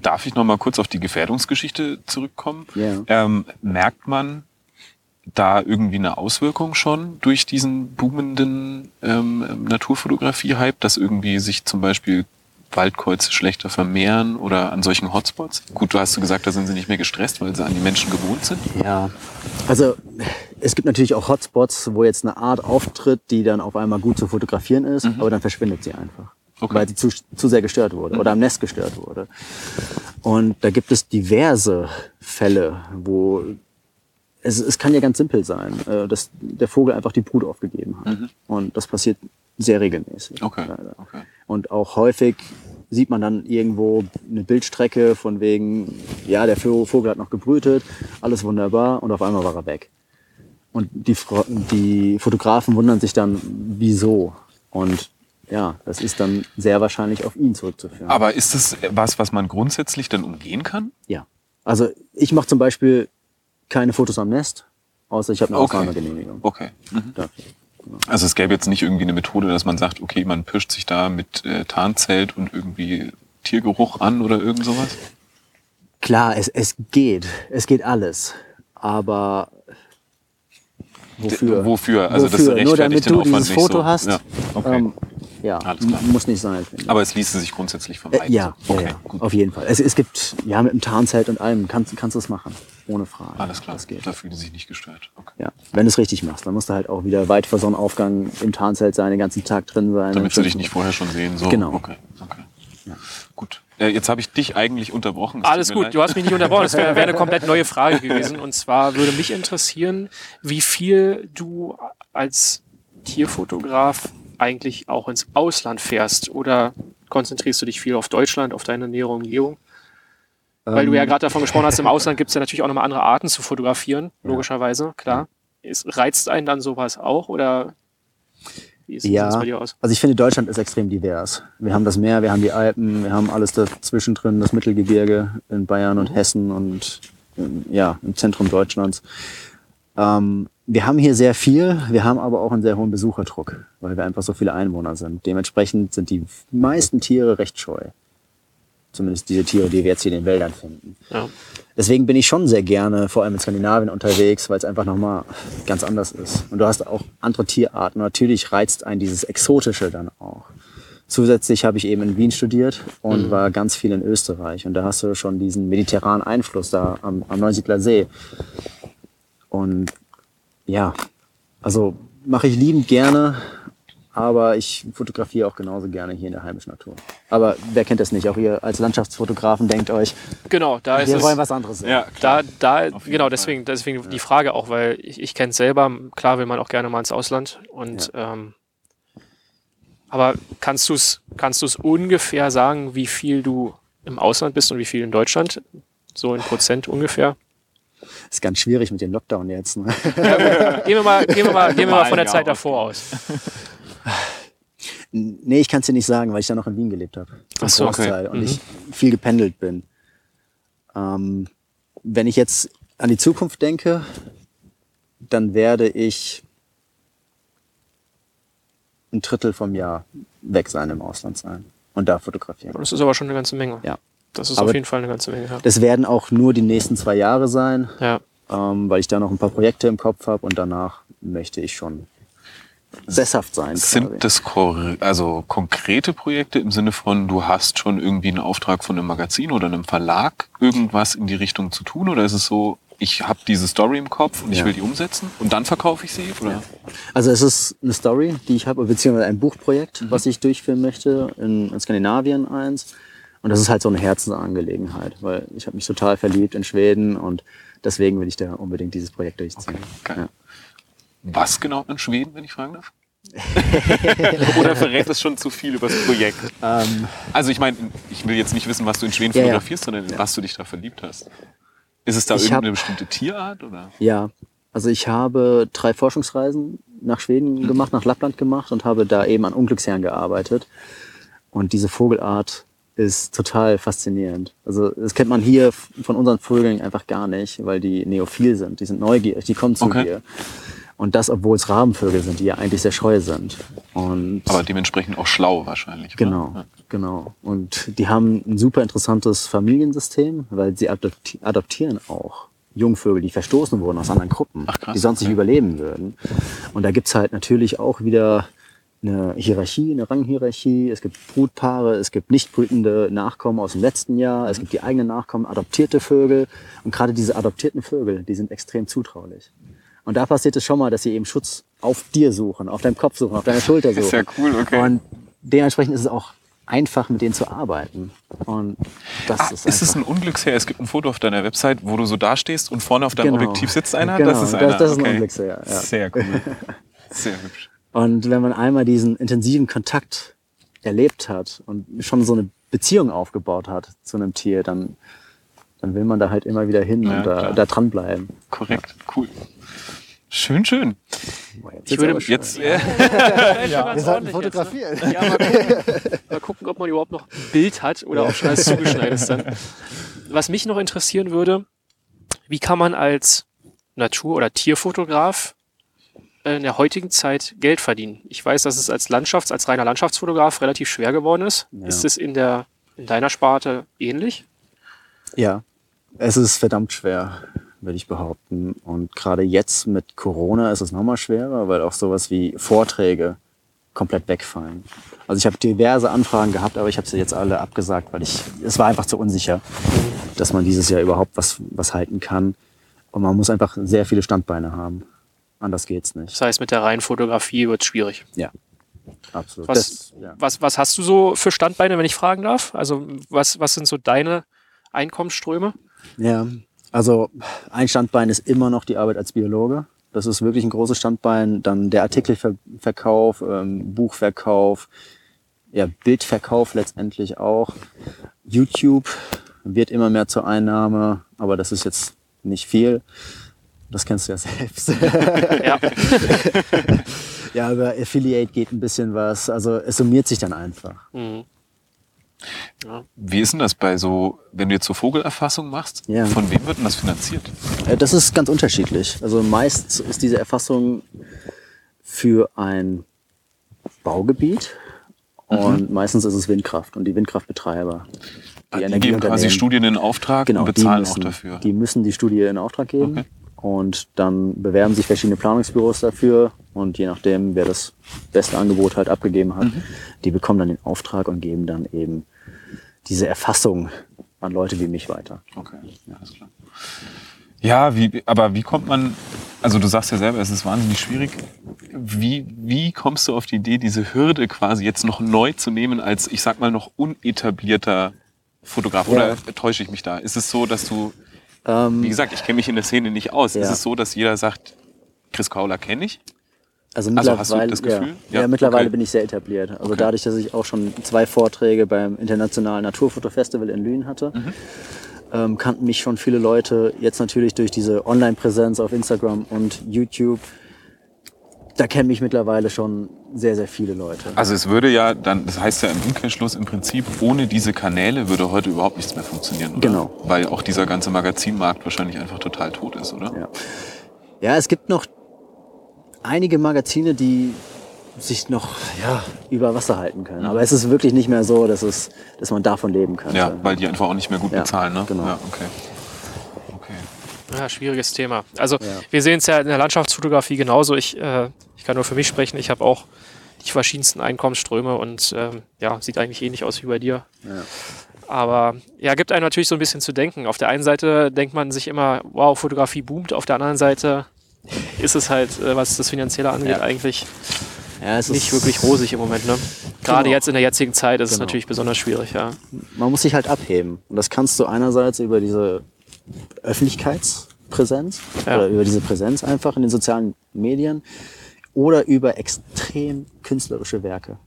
Speaker 4: darf ich noch mal kurz auf die Gefährdungsgeschichte zurückkommen?
Speaker 3: Ja.
Speaker 4: Ähm, merkt man da irgendwie eine Auswirkung schon durch diesen boomenden ähm, Naturfotografie-Hype, dass irgendwie sich zum Beispiel Waldkreuze schlechter vermehren oder an solchen Hotspots? Gut, du hast du gesagt, da sind sie nicht mehr gestresst, weil sie an die Menschen gewohnt sind.
Speaker 3: Ja, also es gibt natürlich auch Hotspots, wo jetzt eine Art auftritt, die dann auf einmal gut zu fotografieren ist, aber dann verschwindet sie einfach.
Speaker 4: Okay.
Speaker 3: Weil sie zu, zu sehr gestört wurde oder am Nest gestört wurde. Und da gibt es diverse Fälle, wo es, es kann ja ganz simpel sein, äh, dass der Vogel einfach die Brut aufgegeben hat. Und das passiert sehr regelmäßig.
Speaker 4: Okay. okay.
Speaker 3: Und auch häufig sieht man dann irgendwo eine Bildstrecke von wegen, ja, der Vogel hat noch gebrütet, alles wunderbar und auf einmal war er weg. Und die, die Fotografen wundern sich dann, wieso. Und ja, das ist dann sehr wahrscheinlich auf ihn zurückzuführen.
Speaker 4: Aber ist das was, was man grundsätzlich dann umgehen kann?
Speaker 3: ja. Also ich mache zum Beispiel keine Fotos am Nest, außer ich habe eine
Speaker 4: Okay.
Speaker 3: Ausnahmegenehmigung
Speaker 4: Okay. Mhm. Also es gäbe jetzt nicht irgendwie eine Methode, dass man sagt, okay, man pischt sich da mit äh, Tarnzelt und irgendwie Tiergeruch an oder irgend sowas?
Speaker 3: Klar, es, es geht. Es geht alles. Aber wofür?
Speaker 4: Wofür? Also das
Speaker 3: wofür? Nur
Speaker 4: rechtfertigt
Speaker 3: damit
Speaker 4: den
Speaker 3: du
Speaker 4: Aufwand
Speaker 3: dieses Foto
Speaker 4: so.
Speaker 3: hast.
Speaker 4: Ja, okay.
Speaker 3: ähm, ja
Speaker 4: Alles klar.
Speaker 3: muss nicht sein.
Speaker 4: Aber es ließe sich grundsätzlich
Speaker 3: Äh,
Speaker 4: vermeiden.
Speaker 3: ja,
Speaker 4: okay,
Speaker 3: ja, ja,
Speaker 4: gut.
Speaker 3: auf jeden Fall. Es, es gibt, ja, mit dem Tarnzelt und allem kannst, kannst du es machen. Ohne Frage.
Speaker 4: Alles klar.
Speaker 3: Das geht.
Speaker 4: Da fühlen sie sich nicht gestört. Okay.
Speaker 3: Ja, wenn du es richtig machst, dann musst du halt auch wieder weit vor Sonnenaufgang im Tarnzelt sein, den ganzen Tag drin sein.
Speaker 4: Damit sie dich nicht vorher schon sehen. So.
Speaker 3: Genau.
Speaker 4: Okay. okay. Gut. Äh, jetzt habe ich dich eigentlich unterbrochen. Es
Speaker 2: Alles gut,
Speaker 4: leid.
Speaker 2: du hast mich nicht unterbrochen. Das wäre wär eine komplett neue Frage gewesen. Und zwar würde mich interessieren, wie viel du als Tierfotograf eigentlich auch ins Ausland fährst oder konzentrierst du dich viel auf Deutschland, auf deine nähere Umgebung? Weil du ja
Speaker 3: Ähm,
Speaker 2: gerade davon gesprochen hast, im Ausland gibt es ja natürlich auch nochmal andere Arten zu fotografieren, logischerweise, klar. Ist, reizt einen dann sowas auch oder wie sieht
Speaker 3: Ja,
Speaker 2: das bei dir aus?
Speaker 3: also ich finde, Deutschland ist extrem divers. Wir haben das Meer, wir haben die Alpen, wir haben alles dazwischen drin, das Mittelgebirge in Bayern und Hessen und ähm, ja, im Zentrum Deutschlands. Ähm, wir haben hier sehr viel, wir haben aber auch einen sehr hohen Besucherdruck, weil wir einfach so viele Einwohner sind. Dementsprechend sind die meisten Tiere recht scheu. Zumindest diese Tiere, die wir jetzt hier in den Wäldern finden.
Speaker 2: Ja.
Speaker 3: Deswegen bin ich schon sehr gerne, vor allem in Skandinavien unterwegs, weil es einfach nochmal ganz anders ist. Und du hast auch andere Tierarten. Natürlich reizt einen dieses Exotische dann auch. Zusätzlich habe ich eben in Wien studiert und war ganz viel in Österreich. Und da hast du schon diesen mediterranen Einfluss da am, am Neusiedler See. Und ja, also mache ich liebend gerne, aber ich fotografiere auch genauso gerne hier in der heimischen Natur. Aber wer kennt das nicht? Auch ihr als Landschaftsfotografen denkt euch,
Speaker 2: Genau, da ist
Speaker 3: wir
Speaker 2: es.
Speaker 3: wollen was anderes sehen.
Speaker 4: Ja,
Speaker 2: Da,
Speaker 4: klar.
Speaker 2: da, genau, deswegen, deswegen die Frage auch, weil ich, ich kenne es selber, klar will man auch gerne mal ins Ausland und ähm, aber kannst du es kannst du's ungefähr sagen, wie viel du im Ausland bist und wie viel in Deutschland? So in Prozent ungefähr?
Speaker 3: Ist ganz schwierig mit dem Lockdown jetzt. Ne?
Speaker 2: Gehen wir mal, gehen wir mal, gehen wir mal von der Zeit davor aus.
Speaker 3: Nee, ich kann es dir nicht sagen, weil ich da noch in Wien gelebt habe.
Speaker 2: Ach so,
Speaker 4: okay.
Speaker 3: Großteil. Und ich viel gependelt bin. Ähm, wenn ich jetzt an die Zukunft denke, dann werde ich ein Drittel vom Jahr weg sein, im Ausland sein und da fotografieren.
Speaker 2: Das ist aber schon eine ganze Menge.
Speaker 3: Ja.
Speaker 2: Das ist
Speaker 3: Aber-
Speaker 2: auf jeden Fall eine ganze Menge. Ja.
Speaker 3: Das werden auch nur die nächsten zwei Jahre sein,
Speaker 2: ja.
Speaker 3: ähm, weil ich da noch ein paar Projekte im Kopf habe und danach möchte ich schon sesshaft sein. quasi.
Speaker 4: Sind das kor- also konkrete Projekte im Sinne von, du hast schon irgendwie einen Auftrag von einem Magazin oder einem Verlag, irgendwas in die Richtung zu tun? Oder ist es so, ich habe diese Story im Kopf und ich
Speaker 3: Ja.
Speaker 4: will die umsetzen und dann verkaufe ich sie? Oder?
Speaker 3: Also es ist eine Story, die ich habe, beziehungsweise ein Buchprojekt,
Speaker 2: Mhm.
Speaker 3: was ich durchführen möchte, in, in Skandinavien eins. Und das ist halt so eine Herzensangelegenheit, weil ich habe mich total verliebt in Schweden und deswegen will ich da unbedingt dieses Projekt durchziehen.
Speaker 4: geil.
Speaker 3: Ja.
Speaker 4: Was genau in Schweden, wenn ich fragen darf? Oder verrät das schon zu viel über das Projekt?
Speaker 3: Ähm,
Speaker 4: Also ich meine, ich will jetzt nicht wissen, was du in Schweden
Speaker 3: Ja, ja.
Speaker 4: fotografierst, sondern in was du dich da verliebt hast. Ist es da
Speaker 3: Ich
Speaker 4: irgendeine
Speaker 3: hab-
Speaker 4: bestimmte Tierart? Oder?
Speaker 3: ja, also ich habe drei Forschungsreisen nach Schweden gemacht, nach Lappland gemacht und habe da eben an Unglücksherren gearbeitet. Und diese Vogelart ist total faszinierend. Also das kennt man hier von unseren Vögeln einfach gar nicht, weil die neophil sind. Die sind neugierig, die kommen zu
Speaker 4: Okay.
Speaker 3: dir. Und das, obwohl es Rabenvögel sind, die ja eigentlich sehr scheu sind. Und
Speaker 4: Aber dementsprechend auch schlau wahrscheinlich.
Speaker 3: Genau.
Speaker 4: Ja.
Speaker 3: Genau. Und die haben ein super interessantes Familiensystem, weil sie adopti adoptieren auch Jungvögel, die verstoßen wurden aus anderen Gruppen,
Speaker 4: Ach, krass,
Speaker 3: die sonst nicht
Speaker 4: okay.
Speaker 3: überleben würden. Und da gibt's halt natürlich auch wieder eine Hierarchie, eine Ranghierarchie. Es gibt Brutpaare, es gibt nicht brütende Nachkommen aus dem letzten Jahr, es gibt die eigenen Nachkommen, adoptierte Vögel. Und gerade diese adoptierten Vögel, die sind extrem zutraulich. Und da passiert es schon mal, dass sie eben Schutz auf dir suchen, auf deinem Kopf suchen, auf deiner Schulter suchen.
Speaker 4: Ist ja cool, okay.
Speaker 3: Und dementsprechend ist es auch einfach, mit denen zu arbeiten. Und das
Speaker 4: Ah,
Speaker 3: ist,
Speaker 4: ist es ein Unglücksherr? Es gibt ein Foto auf deiner Website, wo du so dastehst und vorne auf deinem
Speaker 3: Genau.
Speaker 4: Objektiv sitzt einer?
Speaker 3: Genau,
Speaker 4: das ist
Speaker 3: das-
Speaker 4: einer.
Speaker 3: das ist ein
Speaker 4: okay.
Speaker 3: Unglücksherr, ja.
Speaker 4: Sehr cool. Sehr hübsch.
Speaker 3: Und wenn man einmal diesen intensiven Kontakt erlebt hat und schon so eine Beziehung aufgebaut hat zu einem Tier, dann, dann will man da halt immer wieder hin
Speaker 4: Ja,
Speaker 3: und da,
Speaker 4: klar.
Speaker 3: da dranbleiben.
Speaker 4: Korrekt, cool. Schön, schön.
Speaker 2: Ich würde
Speaker 4: Jetzt, äh,
Speaker 2: ja,
Speaker 3: Wir sollten fotografieren.
Speaker 2: Ja, mal gucken, mal gucken, ob man überhaupt noch ein Bild hat oder ob schon alles zugeschneit ist dann. Was mich noch interessieren würde, wie kann man als Natur- oder Tierfotograf in der heutigen Zeit Geld verdienen? Ich weiß, dass es als Landschafts-, als reiner Landschaftsfotograf relativ schwer geworden ist.
Speaker 3: Ja.
Speaker 2: Ist es in der, in deiner Sparte ähnlich?
Speaker 3: Ja, es ist verdammt schwer, würde ich behaupten. Und gerade jetzt mit Corona ist es nochmal schwerer, weil auch sowas wie Vorträge komplett wegfallen. Also ich habe diverse Anfragen gehabt, aber ich habe sie jetzt alle abgesagt, weil ich es war einfach zu unsicher, dass man dieses Jahr überhaupt was was halten kann. Und man muss einfach sehr viele Standbeine haben. Anders geht's nicht.
Speaker 2: Das heißt, mit der reinen Fotografie wird es schwierig.
Speaker 3: Ja, absolut.
Speaker 2: Was,
Speaker 3: Das, ja.
Speaker 2: was, was hast du so für Standbeine, wenn ich fragen darf? Also was, was sind so deine Einkommensströme?
Speaker 3: Ja, also ein Standbein ist immer noch die Arbeit als Biologe. Das ist wirklich ein großes Standbein. Dann der Artikelverkauf, ähm, Buchverkauf, ja, Bildverkauf letztendlich auch. YouTube wird immer mehr zur Einnahme, aber das ist jetzt nicht viel. Das kennst du ja selbst.
Speaker 2: Ja.
Speaker 3: ja, über Affiliate geht ein bisschen was. Also es summiert sich dann einfach.
Speaker 2: Mhm.
Speaker 4: wie ist denn das bei so, wenn du jetzt so Vogelerfassung machst?
Speaker 3: Ja.
Speaker 4: Von wem wird denn das finanziert?
Speaker 3: Äh, Das ist ganz unterschiedlich. Also meist ist diese Erfassung für ein Baugebiet und meistens ist es Windkraft und die Windkraftbetreiber.
Speaker 4: Die, die geben quasi. Studien in Auftrag
Speaker 3: genau,
Speaker 4: und bezahlen
Speaker 3: müssen,
Speaker 4: auch dafür.
Speaker 3: Die müssen die Studie in Auftrag geben
Speaker 4: Okay.
Speaker 3: Und dann bewerben sich verschiedene Planungsbüros dafür und je nachdem, wer das beste Angebot halt abgegeben hat,
Speaker 4: Mhm.
Speaker 3: die bekommen dann den Auftrag und geben dann eben diese Erfassung an Leute wie mich weiter.
Speaker 4: Okay, ja, alles klar. Ja, wie, aber wie kommt man, also du sagst ja selber, es ist wahnsinnig schwierig. Wie, wie kommst du auf die Idee, diese Hürde quasi jetzt noch neu zu nehmen als, ich sag mal, noch unetablierter Fotograf?
Speaker 3: Ja.
Speaker 4: Oder täusche ich mich da? Ist es so, dass du,
Speaker 3: Ähm,
Speaker 4: wie gesagt, ich kenne mich in der Szene nicht aus.
Speaker 3: Ja.
Speaker 4: Ist es so, dass jeder sagt, Chris Kauler kenne ich?
Speaker 3: Also
Speaker 4: Also
Speaker 3: mittlerweile,
Speaker 4: hast du das Gefühl?
Speaker 3: Ja, ja,
Speaker 4: Ja,
Speaker 3: mittlerweile
Speaker 4: okay.
Speaker 3: bin ich sehr etabliert. Also
Speaker 4: Okay.
Speaker 3: dadurch, dass ich auch schon zwei Vorträge beim Internationalen Naturfotofestival in Lünen hatte,
Speaker 4: Mhm.
Speaker 3: ähm, kannten mich schon viele Leute. Jetzt natürlich durch diese Online-Präsenz auf Instagram und YouTube. Da kennen mich mittlerweile schon sehr, sehr viele Leute.
Speaker 4: Also es würde ja dann, das heißt ja im Umkehrschluss im Prinzip, ohne diese Kanäle würde heute überhaupt nichts mehr funktionieren, oder?
Speaker 3: Genau.
Speaker 4: Weil auch dieser ganze Magazinmarkt wahrscheinlich einfach total tot ist, oder?
Speaker 3: Ja. Ja, es gibt noch einige Magazine, die sich noch ja, über Wasser halten können. Aber es ist wirklich nicht mehr so, dass, es, dass man davon leben könnte.
Speaker 4: Ja, weil die einfach auch nicht mehr gut
Speaker 3: Ja,
Speaker 4: bezahlen, ne?
Speaker 3: genau.
Speaker 4: Ja, okay.
Speaker 2: Ja, schwieriges Thema. Also
Speaker 3: Ja.
Speaker 2: wir sehen es ja in der Landschaftsfotografie genauso. Ich, äh, ich kann nur für mich sprechen. Ich habe auch die verschiedensten Einkommensströme und ähm, ja, sieht eigentlich ähnlich aus wie bei dir.
Speaker 3: Ja.
Speaker 2: Aber ja, gibt einem natürlich so ein bisschen zu denken. Auf der einen Seite denkt man sich immer, wow, Fotografie boomt. Auf der anderen Seite ist es halt, äh, was das Finanzielle angeht,
Speaker 3: Ja.
Speaker 2: eigentlich
Speaker 3: Ja, es
Speaker 2: nicht
Speaker 3: ist,
Speaker 2: wirklich rosig im Moment. Ne? Gerade
Speaker 3: Genau.
Speaker 2: jetzt in der jetzigen Zeit ist es
Speaker 3: Genau.
Speaker 2: natürlich besonders schwierig. Ja.
Speaker 3: Man muss sich halt abheben. Und das kannst du einerseits über diese Öffentlichkeitspräsenz
Speaker 2: Ja.
Speaker 3: oder über diese Präsenz einfach in den sozialen Medien oder über extrem künstlerische Werke.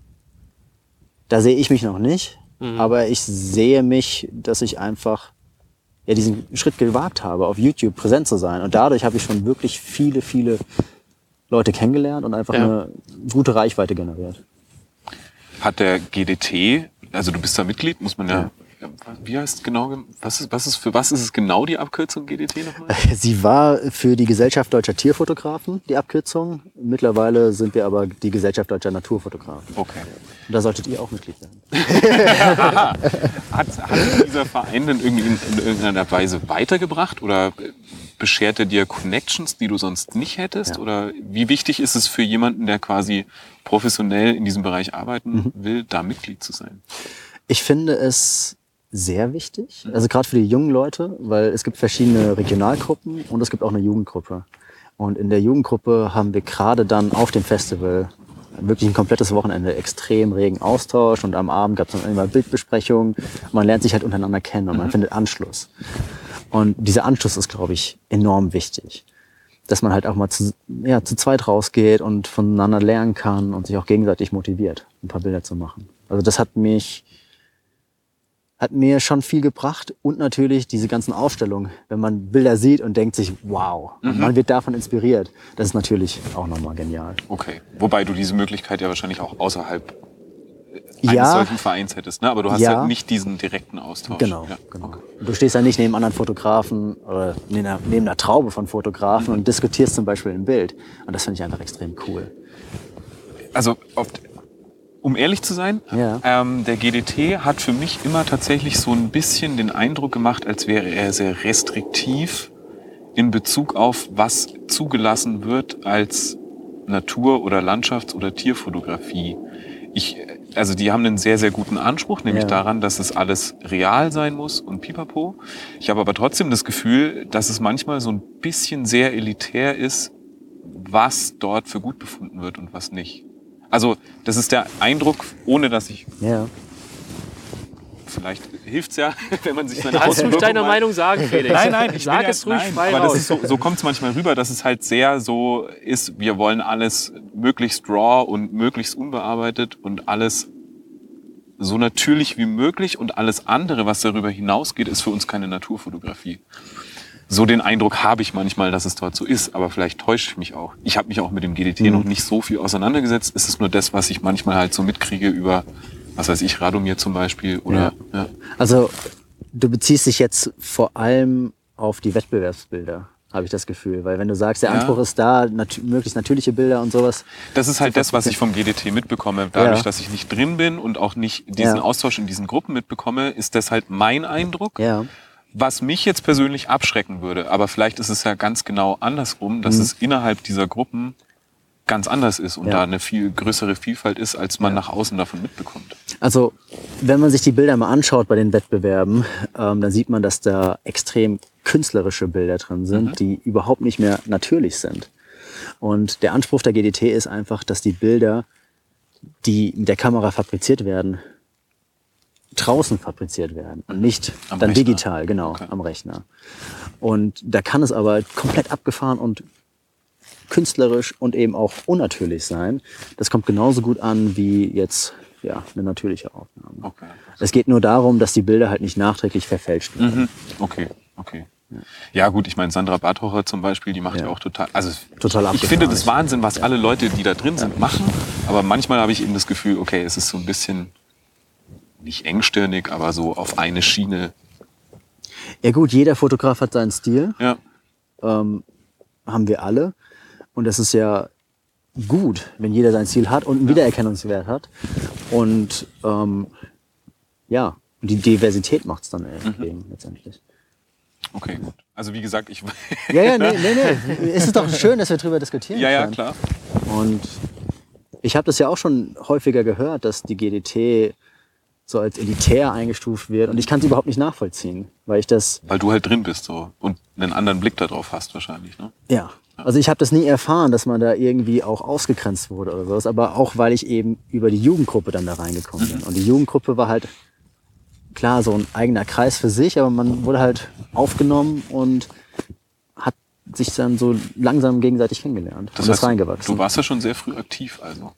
Speaker 3: Da sehe ich mich noch nicht,
Speaker 2: Mhm.
Speaker 3: aber ich sehe mich, dass ich einfach ja, diesen Schritt gewagt habe, auf YouTube präsent zu sein. Und dadurch habe ich schon wirklich viele, viele Leute kennengelernt und einfach
Speaker 2: Ja.
Speaker 3: eine gute Reichweite generiert.
Speaker 4: Hat der GDT, also du bist da Mitglied, muss man ja, wie heißt genau, was ist, was ist, für was ist es genau die Abkürzung GDT nochmal?
Speaker 3: Sie war für die Gesellschaft Deutscher Tierfotografen die Abkürzung. Mittlerweile sind wir aber die Gesellschaft Deutscher Naturfotografen.
Speaker 4: Okay.
Speaker 3: Und da solltet ihr auch Mitglied werden.
Speaker 4: hat, hat dieser Verein denn irgendwie in, in irgendeiner Weise weitergebracht oder beschert er dir Connections, die du sonst nicht hättest?
Speaker 3: Ja.
Speaker 4: Oder wie wichtig ist es für jemanden, der quasi professionell in diesem Bereich arbeiten
Speaker 3: Mhm.
Speaker 4: will, da Mitglied zu sein?
Speaker 3: Ich finde es sehr wichtig, also gerade für die jungen Leute, weil es gibt verschiedene Regionalgruppen und es gibt auch eine Jugendgruppe. Und in der Jugendgruppe haben wir gerade dann auf dem Festival wirklich ein komplettes Wochenende extrem regen Austausch und am Abend gab es dann immer Bildbesprechungen. Man lernt sich halt untereinander kennen und man findet Anschluss. Und dieser Anschluss ist, glaube ich, enorm wichtig. Dass man halt auch mal zu, ja, zu zweit rausgeht und voneinander lernen kann und sich auch gegenseitig motiviert, ein paar Bilder zu machen. Also das hat mich, hat mir schon viel gebracht und natürlich diese ganzen Ausstellungen, wenn man Bilder sieht und denkt sich, wow, und man wird davon inspiriert. Das ist natürlich auch nochmal genial.
Speaker 4: Okay. Wobei du diese Möglichkeit ja wahrscheinlich auch außerhalb eines
Speaker 3: Ja.
Speaker 4: solchen Vereins hättest, ne? Aber du hast
Speaker 3: Ja.
Speaker 4: halt nicht diesen direkten Austausch.
Speaker 3: Genau,
Speaker 4: Ja.
Speaker 3: genau.
Speaker 4: Okay.
Speaker 3: Du stehst ja nicht neben anderen Fotografen oder neben einer, neben einer Traube von Fotografen und diskutierst zum Beispiel ein Bild. Und das finde ich einfach extrem cool.
Speaker 4: Also, oft, um ehrlich zu sein,
Speaker 3: Ja.
Speaker 4: ähm, der GDT hat für mich immer tatsächlich so ein bisschen den Eindruck gemacht, als wäre er sehr restriktiv in Bezug auf, was zugelassen wird als Natur- oder Landschafts- oder Tierfotografie. Ich, also die haben einen sehr, sehr guten Anspruch, nämlich
Speaker 3: Ja.
Speaker 4: daran, dass es alles real sein muss und pipapo. Ich habe aber trotzdem das Gefühl, dass es manchmal so ein bisschen sehr elitär ist, was dort für gut befunden wird und was nicht. Also das ist der Eindruck, ohne dass ich,
Speaker 3: Ja.
Speaker 4: vielleicht hilft's ja, wenn man sich seine
Speaker 2: Kannst du
Speaker 4: Auswirkungen
Speaker 2: deine
Speaker 4: mal-
Speaker 2: Meinung sagen, Felix?
Speaker 4: Nein, nein, ich
Speaker 2: Sag
Speaker 4: ja-
Speaker 2: es ruhig
Speaker 4: nein,
Speaker 2: frei
Speaker 4: aber
Speaker 2: raus.
Speaker 4: das ist so, so kommt es manchmal rüber, dass es halt sehr so ist, wir wollen alles möglichst raw und möglichst unbearbeitet und alles so natürlich wie möglich und alles andere, was darüber hinausgeht, ist für uns keine Naturfotografie. So den Eindruck habe ich manchmal, dass es dort so ist, aber vielleicht täusche ich mich auch. Ich habe mich auch mit dem GDT noch nicht so viel auseinandergesetzt. Es ist nur das, was ich manchmal halt so mitkriege über, was weiß ich, Radomir zum Beispiel oder ja.
Speaker 3: Also du beziehst dich jetzt vor allem auf die Wettbewerbsbilder, habe ich das Gefühl. Weil wenn du sagst, der
Speaker 4: Ja.
Speaker 3: Anspruch ist da, nat möglichst natürliche Bilder und sowas.
Speaker 4: Das ist halt das, was ich vom GDT mitbekomme. Dadurch,
Speaker 3: Ja.
Speaker 4: dass ich nicht drin bin und auch nicht diesen
Speaker 3: Ja.
Speaker 4: Austausch in diesen Gruppen mitbekomme, ist das halt mein Eindruck.
Speaker 3: Ja.
Speaker 4: Was mich jetzt persönlich abschrecken würde, aber vielleicht ist es ja ganz genau andersrum, dass es innerhalb dieser Gruppen ganz anders ist und
Speaker 3: Mhm. Ja.
Speaker 4: da eine viel größere Vielfalt ist, als man nach außen davon mitbekommt.
Speaker 3: Also, wenn man sich die Bilder mal anschaut bei den Wettbewerben, ähm, dann sieht man, dass da extrem künstlerische Bilder drin sind, die überhaupt nicht mehr natürlich sind. Und der Anspruch der GDT ist einfach, dass die Bilder, die mit der Kamera fabriziert werden, draußen fabriziert werden und nicht
Speaker 4: Am
Speaker 3: dann
Speaker 4: Rechner.
Speaker 3: digital, genau,
Speaker 4: Okay.
Speaker 3: am Rechner. Und da kann es aber komplett abgefahren und künstlerisch und eben auch unnatürlich sein. Das kommt genauso gut an wie jetzt ja, eine natürliche Aufnahme.
Speaker 4: Okay.
Speaker 3: Es geht nur darum, dass die Bilder halt nicht nachträglich verfälscht werden.
Speaker 4: Mhm. Okay, okay. Ja gut, ich meine, Sandra Barthocher zum Beispiel, die macht ja,
Speaker 3: Ja.
Speaker 4: auch total, also
Speaker 3: Total
Speaker 4: ich finde das Wahnsinn, was alle Leute, die da drin sind, machen. Aber manchmal habe ich eben das Gefühl, okay, es ist so ein bisschen nicht engstirnig, aber so auf eine Schiene.
Speaker 3: Ja gut, jeder Fotograf hat seinen Stil,
Speaker 4: Ja,
Speaker 3: ähm, haben wir alle. Und das ist ja gut, wenn jeder sein Ziel hat und einen Wiedererkennungswert hat. Und ähm, ja, und die Diversität macht es dann eben letztendlich.
Speaker 4: okay, gut. Also wie gesagt, ich.
Speaker 3: Ja, ja, nee, nee, nee. Es ist doch schön, dass wir drüber diskutieren
Speaker 4: ja, ja,
Speaker 3: können.
Speaker 4: klar.
Speaker 3: Und ich habe das ja auch schon häufiger gehört, dass die GDT so als elitär eingestuft wird. Und ich kann es überhaupt nicht nachvollziehen, weil ich das,
Speaker 4: Weil du halt drin bist so und einen anderen Blick darauf hast wahrscheinlich. Ne?
Speaker 3: ja, also ich habe das nie erfahren, dass man da irgendwie auch ausgegrenzt wurde oder sowas, aber auch weil ich eben über die Jugendgruppe dann da reingekommen bin. Und die Jugendgruppe war halt klar so ein eigener Kreis für sich, aber man wurde halt aufgenommen und hat sich dann so langsam gegenseitig kennengelernt und ist reingewachsen.
Speaker 4: du warst ja schon sehr früh aktiv, also.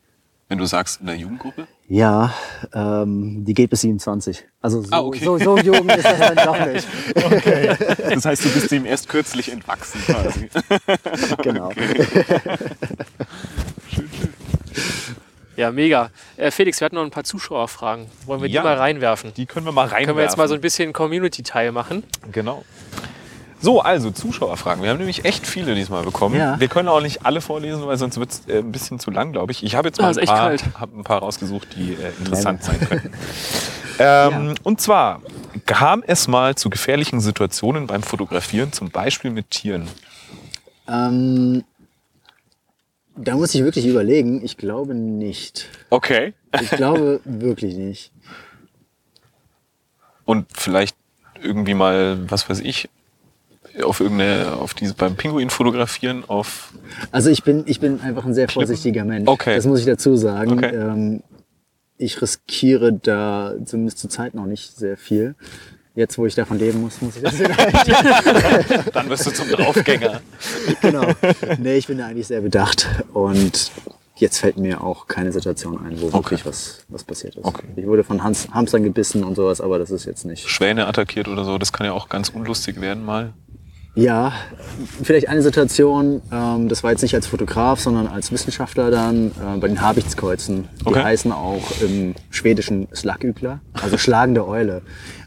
Speaker 4: Wenn du sagst, in der Jugendgruppe?
Speaker 3: Ja, ähm, die geht bis 27. Also so,
Speaker 4: Ah, okay.
Speaker 3: so, so jung ist das dann doch nicht.
Speaker 4: Das heißt, du bist ihm erst kürzlich entwachsen quasi.
Speaker 3: Genau.
Speaker 2: Ja, mega. Äh, Felix, wir hatten noch ein paar Zuschauerfragen. Wollen wir
Speaker 4: Ja.
Speaker 2: die mal reinwerfen?
Speaker 4: Die können wir mal rein.
Speaker 2: Können wir jetzt mal so ein bisschen Community-Teil machen?
Speaker 4: Genau. So, also Zuschauerfragen. Wir haben nämlich echt viele diesmal bekommen.
Speaker 3: Ja.
Speaker 4: Wir können auch nicht alle vorlesen, weil sonst wird es äh, ein bisschen zu lang, glaube ich. Ich habe jetzt
Speaker 2: Ah,
Speaker 4: mal
Speaker 2: ist
Speaker 4: ein paar, hab ein paar rausgesucht, die äh, interessant sein könnten. ähm, Und zwar kam es mal zu gefährlichen Situationen beim Fotografieren, zum Beispiel mit Tieren.
Speaker 3: Ähm, da muss ich wirklich überlegen. Ich glaube nicht.
Speaker 4: Okay.
Speaker 3: Ich glaube wirklich nicht.
Speaker 4: Und vielleicht irgendwie mal, was weiß ich, auf irgendeine, auf diese beim Pinguin fotografieren, auf
Speaker 3: Also ich bin, ich bin einfach ein sehr vorsichtiger Mensch.
Speaker 4: Okay.
Speaker 3: Das muss ich dazu sagen.
Speaker 4: Okay.
Speaker 3: Ähm, ich riskiere da zumindest zur Zeit noch nicht sehr viel. Jetzt, wo ich davon leben muss, muss ich das
Speaker 4: dann wirst du zum Draufgänger.
Speaker 3: genau. Nee, ich bin da eigentlich sehr bedacht. Und jetzt fällt mir auch keine Situation ein, wo wirklich was, was passiert ist.
Speaker 4: Okay.
Speaker 3: Ich wurde von Hans, Hamstern gebissen und sowas, aber das ist jetzt nicht.
Speaker 4: Schwäne attackiert oder so, das kann ja auch ganz unlustig werden mal.
Speaker 3: Ja, vielleicht eine Situation, ähm, das war jetzt nicht als Fotograf, sondern als Wissenschaftler dann äh, bei den Habichtskreuzen. Die
Speaker 4: Okay.
Speaker 3: heißen auch im Schwedischen Slagükler, also schlagende Eule.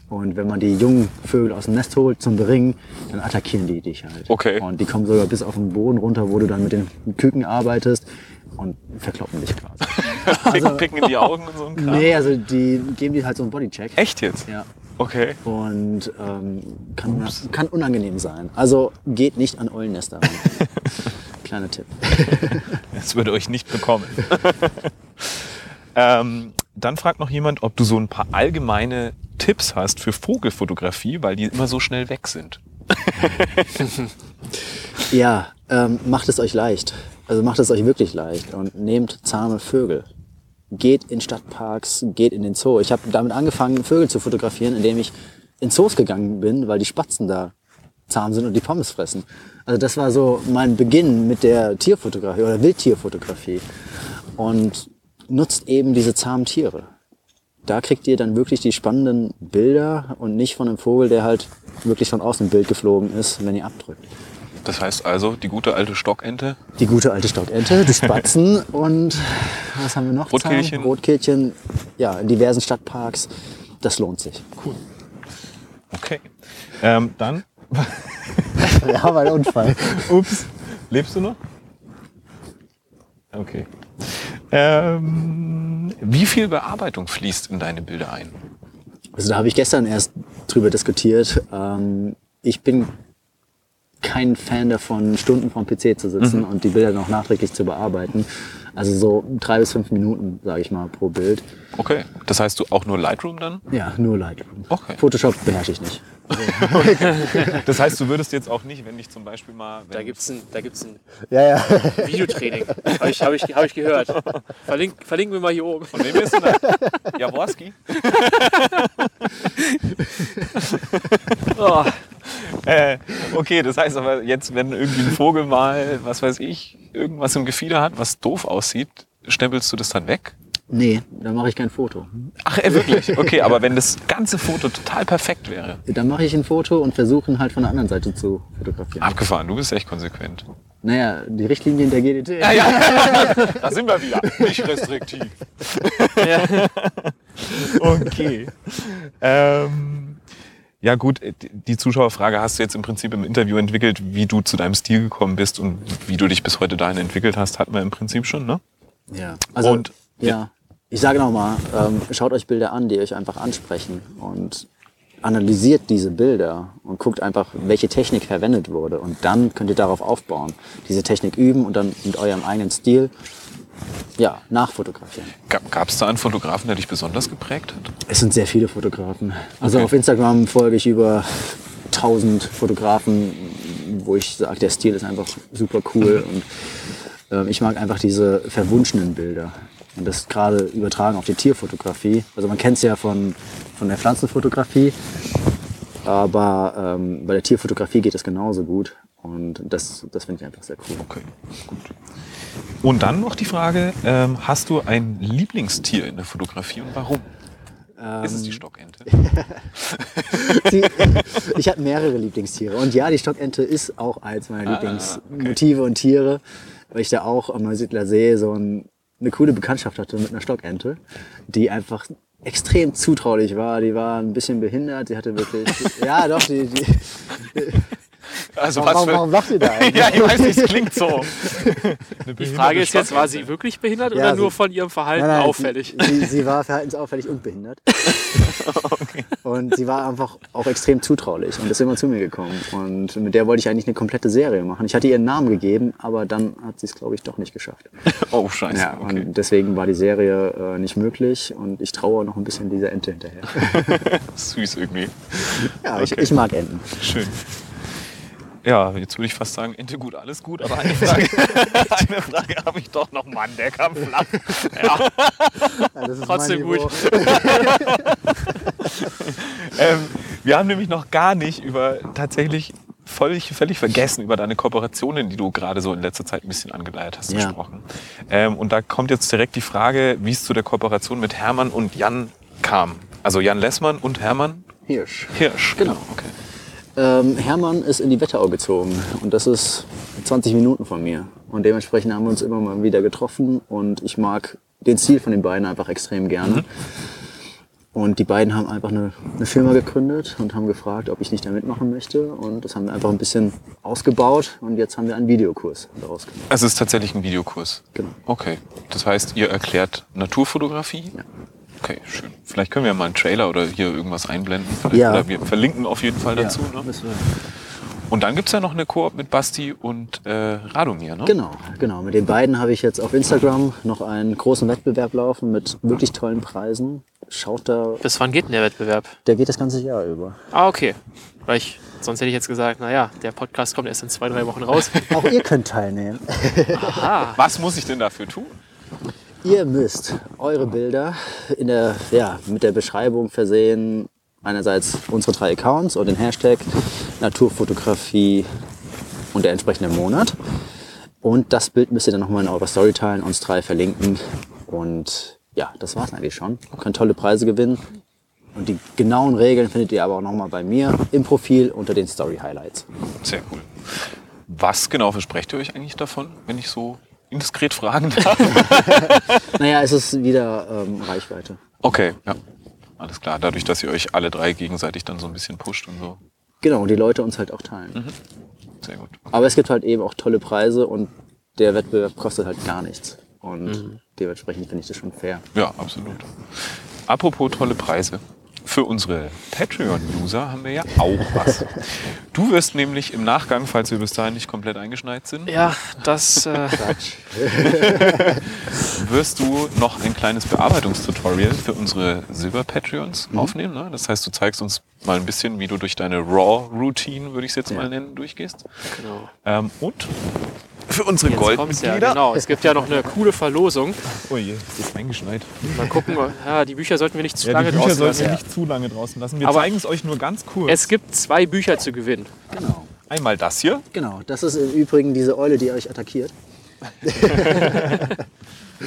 Speaker 3: Und wenn man die jungen Vögel aus dem Nest holt zum Beringen, dann attackieren die dich halt.
Speaker 4: Okay.
Speaker 3: Und die kommen sogar bis auf den Boden runter, wo du dann mit den Küken arbeitest und verkloppen dich quasi.
Speaker 4: Picken, picken in die Augen und so ein Kram.
Speaker 3: nee, also die geben dir halt so einen Bodycheck.
Speaker 4: Echt jetzt?
Speaker 3: Ja.
Speaker 4: Okay.
Speaker 3: Und ähm, kann, kann unangenehm sein. Also geht nicht an Eulennester ran. Kleiner Tipp.
Speaker 4: Das würde euch nicht bekommen. ähm, dann fragt noch jemand, ob du so ein paar allgemeine Tipps hast für Vogelfotografie, weil die immer so schnell weg sind.
Speaker 3: Ja, ähm, macht es euch leicht. Also macht es euch wirklich leicht und nehmt zahme Vögel. Geht in Stadtparks, geht in den Zoo. Ich habe damit angefangen, Vögel zu fotografieren, indem ich in Zoos gegangen bin, weil die Spatzen da zahm sind und die Pommes fressen. Also das war so mein Beginn mit der Tierfotografie oder Wildtierfotografie. Und nutzt eben diese zahmen Tiere. Da kriegt ihr dann wirklich die spannenden Bilder und nicht von einem Vogel, der halt wirklich von außen im Bild geflogen ist, wenn ihr abdrückt.
Speaker 4: Das heißt also, die gute alte Stockente.
Speaker 3: Die gute alte Stockente, die Spatzen und was haben wir noch?
Speaker 4: Rotkehlchen.
Speaker 3: Rotkehlchen, ja, in diversen Stadtparks. Das lohnt sich.
Speaker 4: Okay. Ähm, dann,
Speaker 3: Ja, weil Unfall.
Speaker 4: ups, lebst du noch? Okay. Ähm, wie viel Bearbeitung fließt in deine Bilder ein?
Speaker 3: Also da habe ich gestern erst drüber diskutiert. Ähm, ich bin kein Fan davon, Stunden vorm PC zu sitzen und die Bilder noch nachträglich zu bearbeiten. Also so drei bis fünf Minuten, sage ich mal, pro Bild.
Speaker 4: Okay. Das heißt, du auch nur Lightroom dann?
Speaker 3: Ja, nur Lightroom.
Speaker 4: Okay.
Speaker 3: Photoshop beherrsche ich nicht.
Speaker 4: Das heißt, du würdest jetzt auch nicht, wenn dich zum Beispiel mal.
Speaker 2: Da gibt's ein, da gibt's ein
Speaker 3: Ja, ja.
Speaker 2: Videotraining. Habe ich, hab ich, hab ich gehört. Verlink, verlinken wir mal hier oben.
Speaker 4: Von wem bist du da? Jaworski?
Speaker 2: Oh,
Speaker 4: Äh, okay, das heißt aber jetzt, wenn irgendwie ein Vogel mal, was weiß ich, irgendwas im Gefieder hat, was doof aussieht, stempelst du das dann weg?
Speaker 3: Nee, da mache ich kein Foto.
Speaker 4: Ach, äh, wirklich? Okay, aber wenn das ganze Foto total perfekt wäre.
Speaker 3: Dann mache ich ein Foto und versuche ihn halt von der anderen Seite zu fotografieren.
Speaker 4: Abgefahren, du bist echt konsequent.
Speaker 3: Naja, die Richtlinien der GDT.
Speaker 4: Da sind wir wieder. Nicht restriktiv. Okay. Ähm, ja gut, die Zuschauerfrage hast du jetzt im Prinzip im Interview entwickelt, wie du zu deinem Stil gekommen bist und wie du dich bis heute dahin entwickelt hast, hatten wir im Prinzip schon, ne?
Speaker 3: Ja. Also,
Speaker 4: Und-
Speaker 3: ja. Ich sage nochmal, ähm, schaut euch Bilder an, die euch einfach ansprechen und analysiert diese Bilder und guckt einfach, welche Technik verwendet wurde. Und dann könnt ihr darauf aufbauen. Diese Technik üben und dann mit eurem eigenen Stil ja, nachfotografieren.
Speaker 4: Gab es da einen Fotografen, der dich besonders geprägt hat?
Speaker 3: Es sind sehr viele Fotografen. Also
Speaker 4: Okay.
Speaker 3: auf Instagram folge ich über 1000 Fotografen, wo ich sage, der Stil ist einfach super cool und ähm, ich mag einfach diese verwunschenen Bilder. Und das gerade übertragen auf die Tierfotografie. Also man kennt es ja von, von der Pflanzenfotografie, aber ähm, bei der Tierfotografie geht es genauso gut. Und das, das finde ich einfach sehr cool.
Speaker 4: Okay, gut. Und dann noch die Frage, ähm, hast du ein Lieblingstier in der Fotografie und warum? Ist es die Stockente?
Speaker 3: Die, ich habe mehrere Lieblingstiere. Und ja, die Stockente ist auch eins meiner Lieblingsmotive und Tiere, weil ich da auch am Neusiedler See so ein eine coole Bekanntschaft hatte mit einer Stockente, die einfach extrem zutraulich war. Die war ein bisschen behindert. Die hatte wirklich, ja doch, die, die
Speaker 4: Also
Speaker 3: warum, warum lacht ihr da eigentlich?
Speaker 4: ja, ich weiß nicht, es klingt so.
Speaker 2: Die Frage ist jetzt, war sie wirklich behindert
Speaker 3: Ja,
Speaker 2: oder
Speaker 3: sie-
Speaker 2: nur von ihrem Verhalten
Speaker 3: Nein, nein,
Speaker 2: auffällig?
Speaker 3: Sie, sie, war verhaltensauffällig und behindert. Und sie war einfach auch extrem zutraulich und ist immer zu mir gekommen. Und mit der wollte ich eigentlich eine komplette Serie machen. Ich hatte ihr einen Namen gegeben, aber dann hat sie es, glaube ich, doch nicht geschafft.
Speaker 4: Oh, scheiße.
Speaker 3: Ja,
Speaker 4: okay.
Speaker 3: und deswegen war die Serie äh, nicht möglich und ich traue noch ein bisschen dieser Ente hinterher.
Speaker 4: Süß irgendwie.
Speaker 3: Ja, ich,
Speaker 4: Okay.
Speaker 3: ich mag Enten.
Speaker 4: Schön. Ja, jetzt würde ich fast sagen, Ente gut, alles gut, aber eine Frage, eine Frage habe ich doch noch, Mann, der kam flach. Ja,
Speaker 3: Ja, das ist
Speaker 2: Trotzdem gut.
Speaker 4: ähm, wir haben nämlich noch gar nicht über tatsächlich völlig, völlig vergessen über deine Kooperationen, die du gerade so in letzter Zeit ein bisschen angeleiert hast,
Speaker 3: Ja.
Speaker 4: gesprochen. Ähm, und da kommt jetzt direkt die Frage, wie es zu der Kooperation mit Hermann und Jan kam. Also Jan Lessmann und Hermann
Speaker 3: Hirsch.
Speaker 4: Hirsch.
Speaker 3: Genau.
Speaker 4: Okay.
Speaker 3: Ähm, Hermann ist in die Wetterau gezogen und das ist 20 Minuten von mir. Und dementsprechend haben wir uns immer mal wieder getroffen und ich mag den Stil von den beiden einfach extrem gerne. Und die beiden haben einfach eine, eine Firma gegründet und haben gefragt, ob ich nicht da mitmachen möchte. Und das haben wir einfach ein bisschen ausgebaut und jetzt haben wir einen Videokurs daraus gemacht.
Speaker 4: Also es ist tatsächlich ein Videokurs.
Speaker 3: Genau.
Speaker 4: Okay. Das heißt, ihr erklärt Naturfotografie?
Speaker 3: Ja.
Speaker 4: Okay, schön. Vielleicht können wir mal einen Trailer oder hier irgendwas einblenden. Vielleicht,
Speaker 3: Ja.
Speaker 4: Oder wir verlinken auf jeden Fall dazu.
Speaker 3: Ja,
Speaker 4: Ne?
Speaker 3: müssen wir-
Speaker 4: Und dann gibt's ja noch eine Koop mit Basti und äh, Radomir, ne?
Speaker 3: Genau, genau. Mit den beiden habe ich jetzt auf Instagram noch einen großen Wettbewerb laufen mit wirklich tollen Preisen. Schaut da,
Speaker 2: Bis wann geht denn der Wettbewerb?
Speaker 3: der geht das ganze Jahr über.
Speaker 2: Ah, okay. Weil ich, sonst hätte ich jetzt gesagt, naja, der Podcast kommt erst in zwei, drei Wochen raus.
Speaker 3: Auch ihr könnt teilnehmen.
Speaker 2: Aha.
Speaker 4: Was muss ich denn dafür tun?
Speaker 3: Ihr müsst eure Bilder in der, ja, mit der Beschreibung versehen. Einerseits unsere drei Accounts und den Hashtag Naturfotografie und der entsprechende Monat. Und das Bild müsst ihr dann nochmal in eurer Story teilen, uns drei verlinken. Und ja, das war's eigentlich schon. Ihr könnt tolle Preise gewinnen. Und die genauen Regeln findet ihr aber auch nochmal bei mir im Profil unter den Story Highlights.
Speaker 4: Sehr cool. Was genau versprecht ihr euch eigentlich davon, wenn ich so indiskret fragen darf?
Speaker 3: Naja, es ist wieder ähm, Reichweite.
Speaker 4: okay, ja. Alles klar. Dadurch, dass ihr euch alle drei gegenseitig dann so ein bisschen pusht und so.
Speaker 3: Genau, und die Leute uns halt auch teilen.
Speaker 4: Sehr gut.
Speaker 3: Aber es gibt halt eben auch tolle Preise und der Wettbewerb kostet halt gar nichts. Und dementsprechend finde ich das schon fair.
Speaker 4: Ja, absolut. Apropos tolle Preise. Für unsere Patreon-User haben wir ja auch was. Du wirst nämlich im Nachgang, falls wir bis dahin nicht komplett eingeschneit sind,
Speaker 2: Ja, das. Äh,
Speaker 4: wirst du noch ein kleines Bearbeitungstutorial für unsere Silber-Patreons aufnehmen. Ne? Das heißt, du zeigst uns mal ein bisschen, wie du durch deine Raw-Routine, würde ich es jetzt mal nennen, durchgehst.
Speaker 2: genau.
Speaker 4: Ähm, und für unsere
Speaker 2: Jetzt kommt's ja,
Speaker 4: Goldmitglieder.
Speaker 2: genau. Es gibt ja noch eine coole Verlosung.
Speaker 4: Oh je, es ist eingeschneit.
Speaker 2: Mal gucken, ja, die Bücher sollten wir nicht zu
Speaker 5: Ja,
Speaker 2: lange
Speaker 5: die Bücher
Speaker 2: draußen
Speaker 5: sollten wir
Speaker 2: lassen.
Speaker 5: nicht zu lange draußen lassen. Wir
Speaker 2: Aber-
Speaker 5: zeigen es euch nur ganz kurz.
Speaker 2: Es gibt zwei Bücher zu gewinnen.
Speaker 3: Genau.
Speaker 4: Einmal das hier.
Speaker 3: Genau, das ist im Übrigen diese Eule, die euch attackiert.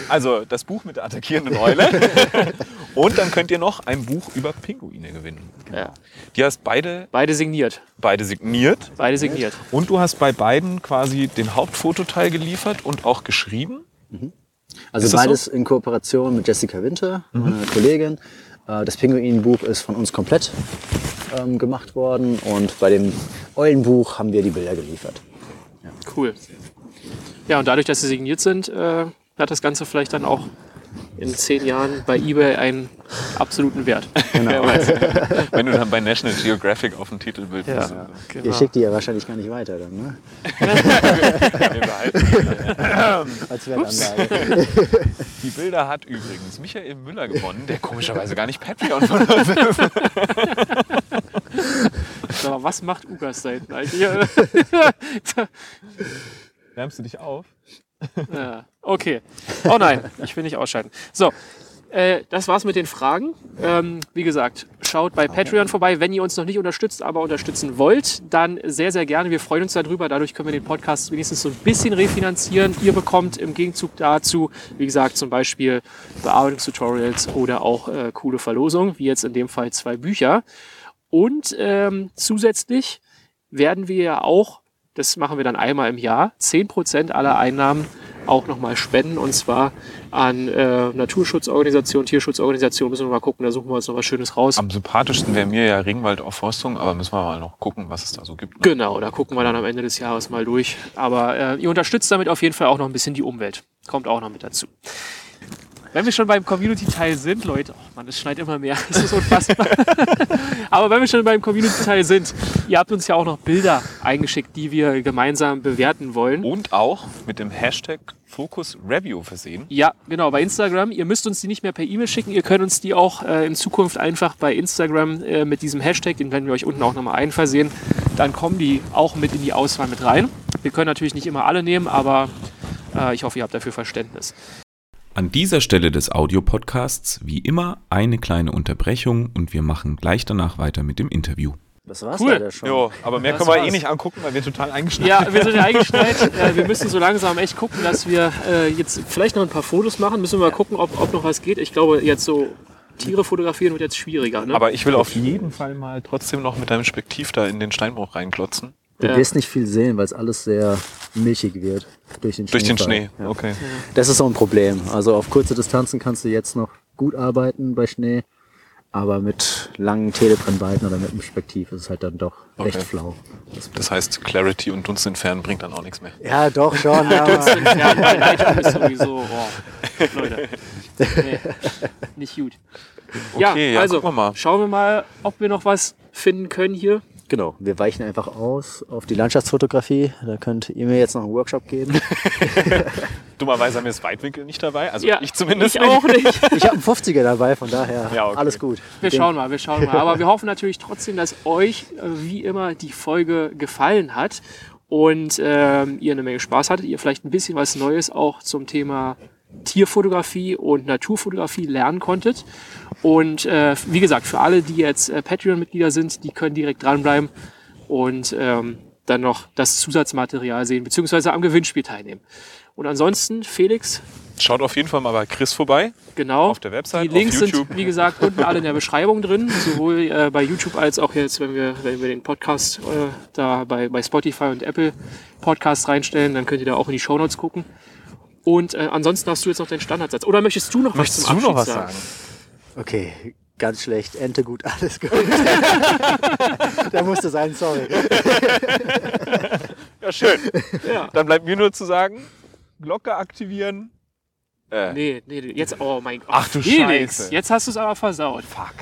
Speaker 4: Also das Buch mit der attackierenden Eule. und dann könnt ihr noch ein Buch über Pinguine gewinnen.
Speaker 2: Ja.
Speaker 4: Die hast beide,
Speaker 2: Beide signiert.
Speaker 4: beide signiert.
Speaker 2: Beide signiert.
Speaker 4: Und du hast bei beiden quasi den Hauptfototeil geliefert und auch geschrieben.
Speaker 3: Also
Speaker 4: Ist das
Speaker 3: beides in Kooperation mit Jessica Winter, meiner Kollegin. Äh, Das Pinguinbuch ist von uns komplett ähm, gemacht worden und bei dem Eulenbuch haben wir die Bilder geliefert.
Speaker 2: Cool. Ja, und dadurch, dass sie signiert sind, äh, hat das Ganze vielleicht dann auch in zehn Jahren bei eBay einen absoluten Wert. Wer weiß.
Speaker 4: Wenn du dann bei National Geographic auf dem Titelbild
Speaker 2: Ja,
Speaker 4: bist.
Speaker 3: Ihr
Speaker 2: genau.
Speaker 3: schickt die ja wahrscheinlich gar nicht weiter dann, ne? Als Wertanlage.
Speaker 4: Die Bilder hat übrigens Michael Müller gewonnen, der komischerweise gar nicht Patreon von uns ist.
Speaker 2: Mal, was macht Ugas da hinten eigentlich?
Speaker 5: Wärmst du dich auf?
Speaker 2: ja, okay. Oh nein, ich will nicht ausschalten. So, äh, das war's mit den Fragen. Ähm, wie gesagt, schaut bei Patreon vorbei. Wenn ihr uns noch nicht unterstützt, aber unterstützen wollt, dann sehr, sehr gerne. Wir freuen uns darüber. Dadurch können wir den Podcast wenigstens so ein bisschen refinanzieren. Ihr bekommt im Gegenzug dazu, wie gesagt, zum Beispiel Bearbeitungstutorials oder auch äh, coole Verlosungen, wie jetzt in dem Fall zwei Bücher. Und ähm, zusätzlich werden wir ja auch, das machen wir dann einmal im Jahr, 10% aller Einnahmen auch nochmal spenden und zwar an äh, Naturschutzorganisationen, Tierschutzorganisationen. Müssen wir mal gucken, da suchen wir uns noch was Schönes raus.
Speaker 4: Am sympathischsten wäre mir ja Ringwaldaufforstung, aber müssen wir mal noch gucken, was es da so gibt. ne?
Speaker 2: Genau, da gucken wir dann am Ende des Jahres mal durch. Aber äh, ihr unterstützt damit auf jeden Fall auch noch ein bisschen die Umwelt. Kommt auch noch mit dazu. Wenn wir schon beim Community-Teil sind, Leute, oh Mann, es schneit immer mehr, das ist unfassbar. Aber wenn wir schon beim Community-Teil sind, ihr habt uns ja auch noch Bilder eingeschickt, die wir gemeinsam bewerten wollen.
Speaker 4: Und auch mit dem Hashtag Focus Review versehen.
Speaker 2: Ja, genau, bei Instagram. Ihr müsst uns die nicht mehr per E-Mail schicken. Ihr könnt uns die auch äh, in Zukunft einfach bei Instagram äh, mit diesem Hashtag, den werden wir euch unten auch nochmal einversehen. Dann kommen die auch mit in die Auswahl mit rein. Wir können natürlich nicht immer alle nehmen, aber äh, ich hoffe, ihr habt dafür Verständnis.
Speaker 1: An dieser Stelle des Audiopodcasts wie immer eine kleine Unterbrechung und wir machen gleich danach weiter mit dem Interview.
Speaker 3: Das war's
Speaker 2: Cool.
Speaker 3: leider schon.
Speaker 4: Jo, aber mehr
Speaker 2: Das
Speaker 4: können wir
Speaker 2: war's.
Speaker 4: eh nicht angucken, weil wir total eingeschneit
Speaker 2: Ja, wir sind ja eingeschneit. Äh, wir müssen so langsam echt gucken, dass wir äh, jetzt vielleicht noch ein paar Fotos machen. Müssen wir mal gucken, ob, ob noch was geht. Ich glaube, jetzt so Tiere fotografieren wird jetzt schwieriger. Ne?
Speaker 4: Aber ich will auf jeden Fall mal trotzdem noch mit deinem Spektiv da in den Steinbruch reinklotzen.
Speaker 3: Du
Speaker 2: Ja.
Speaker 3: wirst nicht viel sehen, weil es alles sehr milchig wird durch den
Speaker 4: Durch den. Schnee.
Speaker 3: Ja.
Speaker 4: Okay.
Speaker 3: Das ist so ein Problem. Also auf kurze Distanzen kannst du jetzt noch gut arbeiten bei Schnee, aber mit langen Telebrennweiten oder mit dem Spektiv ist es halt dann doch echt
Speaker 4: Okay.
Speaker 3: flau.
Speaker 4: Das heißt, Clarity und Dunst entfernen bringt dann auch nichts mehr.
Speaker 3: Ja, doch schon.
Speaker 2: Das
Speaker 3: aber
Speaker 2: entfernen bei Lightroom ist sowieso, boah, Leute, nee, nicht gut.
Speaker 4: Okay, ja,
Speaker 2: also
Speaker 4: gucken wir mal.
Speaker 2: schauen wir mal, ob wir noch was finden können hier.
Speaker 3: Genau, wir weichen einfach aus auf die Landschaftsfotografie. Da könnt ihr mir jetzt noch einen Workshop geben.
Speaker 4: Dummerweise haben wir das Weitwinkel nicht dabei. Also
Speaker 2: Ja,
Speaker 4: ich zumindest
Speaker 2: ich
Speaker 4: nicht.
Speaker 2: auch nicht.
Speaker 3: Ich habe einen 50er dabei, von daher
Speaker 4: Ja, okay.
Speaker 3: alles gut.
Speaker 2: Wir
Speaker 3: Den-
Speaker 2: schauen mal, wir schauen mal. Aber wir hoffen natürlich trotzdem, dass euch äh, wie immer die Folge gefallen hat und ähm, ihr eine Menge Spaß hattet. Ihr vielleicht ein bisschen was Neues auch zum Thema Tierfotografie und Naturfotografie lernen konntet. Und äh, wie gesagt, für alle, die jetzt äh, Patreon-Mitglieder sind, die können direkt dranbleiben und ähm, dann noch das Zusatzmaterial sehen, beziehungsweise am Gewinnspiel teilnehmen. Und ansonsten, Felix,
Speaker 4: Schaut auf jeden Fall mal bei Chris vorbei.
Speaker 2: Genau.
Speaker 4: Auf der Website,
Speaker 2: Die Links sind, wie gesagt, unten alle in der Beschreibung drin, sowohl äh, bei YouTube als auch jetzt, wenn wir, wenn wir den Podcast äh, da bei, bei Spotify und Apple Podcast reinstellen, dann könnt ihr da auch in die Shownotes gucken. Und äh, ansonsten hast du jetzt noch deinen Standardsatz. Oder möchtest du noch
Speaker 4: Möchtest
Speaker 2: was
Speaker 4: du
Speaker 2: zum
Speaker 4: noch
Speaker 2: Abschied
Speaker 4: was sagen?
Speaker 3: Okay, ganz schlecht. Ente gut, alles gut. da musste sein, sorry.
Speaker 4: Ja, schön.
Speaker 2: Ja.
Speaker 4: Dann bleibt mir nur zu sagen, Glocke aktivieren. Äh,
Speaker 2: Nee, nee, nee, jetzt, oh mein Gott.
Speaker 4: Ach du
Speaker 2: Felix,
Speaker 4: Scheiße.
Speaker 2: Jetzt hast du es aber versaut.
Speaker 4: fuck.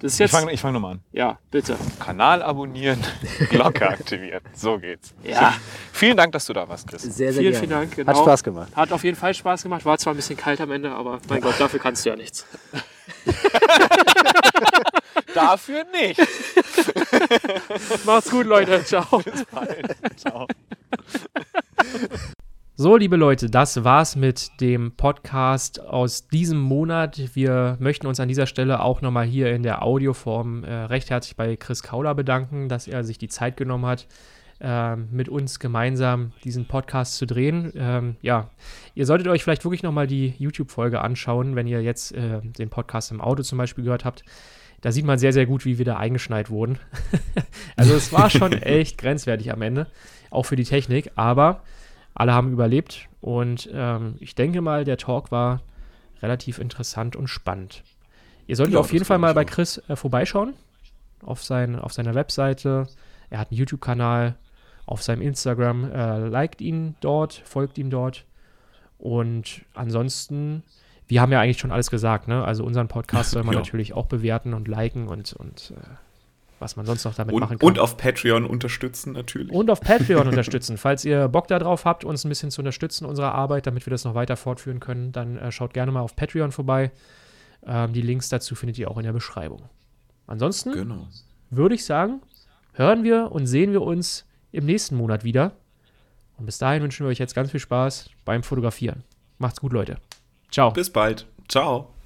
Speaker 2: Das ist
Speaker 4: Ich
Speaker 2: jetzt,
Speaker 4: fange ich fang nochmal an.
Speaker 2: ja, bitte.
Speaker 4: Kanal abonnieren, Glocke aktivieren. So geht's.
Speaker 2: Ja.
Speaker 4: Vielen Dank, dass du da warst, Chris.
Speaker 3: Sehr, sehr
Speaker 2: Vielen,
Speaker 3: gerne.
Speaker 2: vielen Dank, genau.
Speaker 3: Hat Spaß gemacht.
Speaker 2: Hat auf jeden Fall Spaß gemacht. War zwar ein bisschen kalt am Ende, aber mein Gott, dafür kannst du ja nichts.
Speaker 4: Dafür nicht.
Speaker 2: Macht's gut, Leute. Ciao.
Speaker 4: Ciao.
Speaker 2: So, liebe Leute, das war's mit dem Podcast aus diesem Monat. Wir möchten uns an dieser Stelle auch nochmal hier in der Audioform äh, recht herzlich bei Chris Kauler bedanken, dass er sich die Zeit genommen hat, ähm, mit uns gemeinsam diesen Podcast zu drehen. Ähm, ja, ihr solltet euch vielleicht wirklich nochmal die YouTube-Folge anschauen, wenn ihr jetzt äh, den Podcast im Auto zum Beispiel gehört habt. Da sieht man sehr, sehr gut, wie wir da eingeschneit wurden. also es war schon echt grenzwertig am Ende, auch für die Technik, aber alle haben überlebt und ähm, ich denke mal, der Talk war relativ interessant und spannend. Ihr solltet
Speaker 1: Ja,
Speaker 2: auf jeden Fall mal bei. Chris äh, vorbeischauen, auf, sein, auf seiner Webseite. Er hat einen YouTube-Kanal, auf seinem Instagram. Äh, liked ihn dort, folgt ihm dort. Und ansonsten, wir haben ja eigentlich schon alles gesagt, ne? Also unseren Podcast soll man
Speaker 1: Ja.
Speaker 2: natürlich auch bewerten und liken und, und äh, was man sonst noch damit machen
Speaker 1: Und,
Speaker 2: kann.
Speaker 1: und auf Patreon unterstützen natürlich.
Speaker 2: Und auf Patreon unterstützen. Falls ihr Bock darauf habt, uns ein bisschen zu unterstützen, unsere Arbeit, damit wir das noch weiter fortführen können, dann äh, schaut gerne mal auf Patreon vorbei. Ähm, die Links dazu findet ihr auch in der Beschreibung. Ansonsten
Speaker 1: Genau.
Speaker 2: würde ich sagen, hören wir und sehen wir uns im nächsten Monat wieder. Und bis dahin wünschen wir euch jetzt ganz viel Spaß beim Fotografieren. Macht's gut, Leute. Ciao.
Speaker 1: Bis bald. Ciao.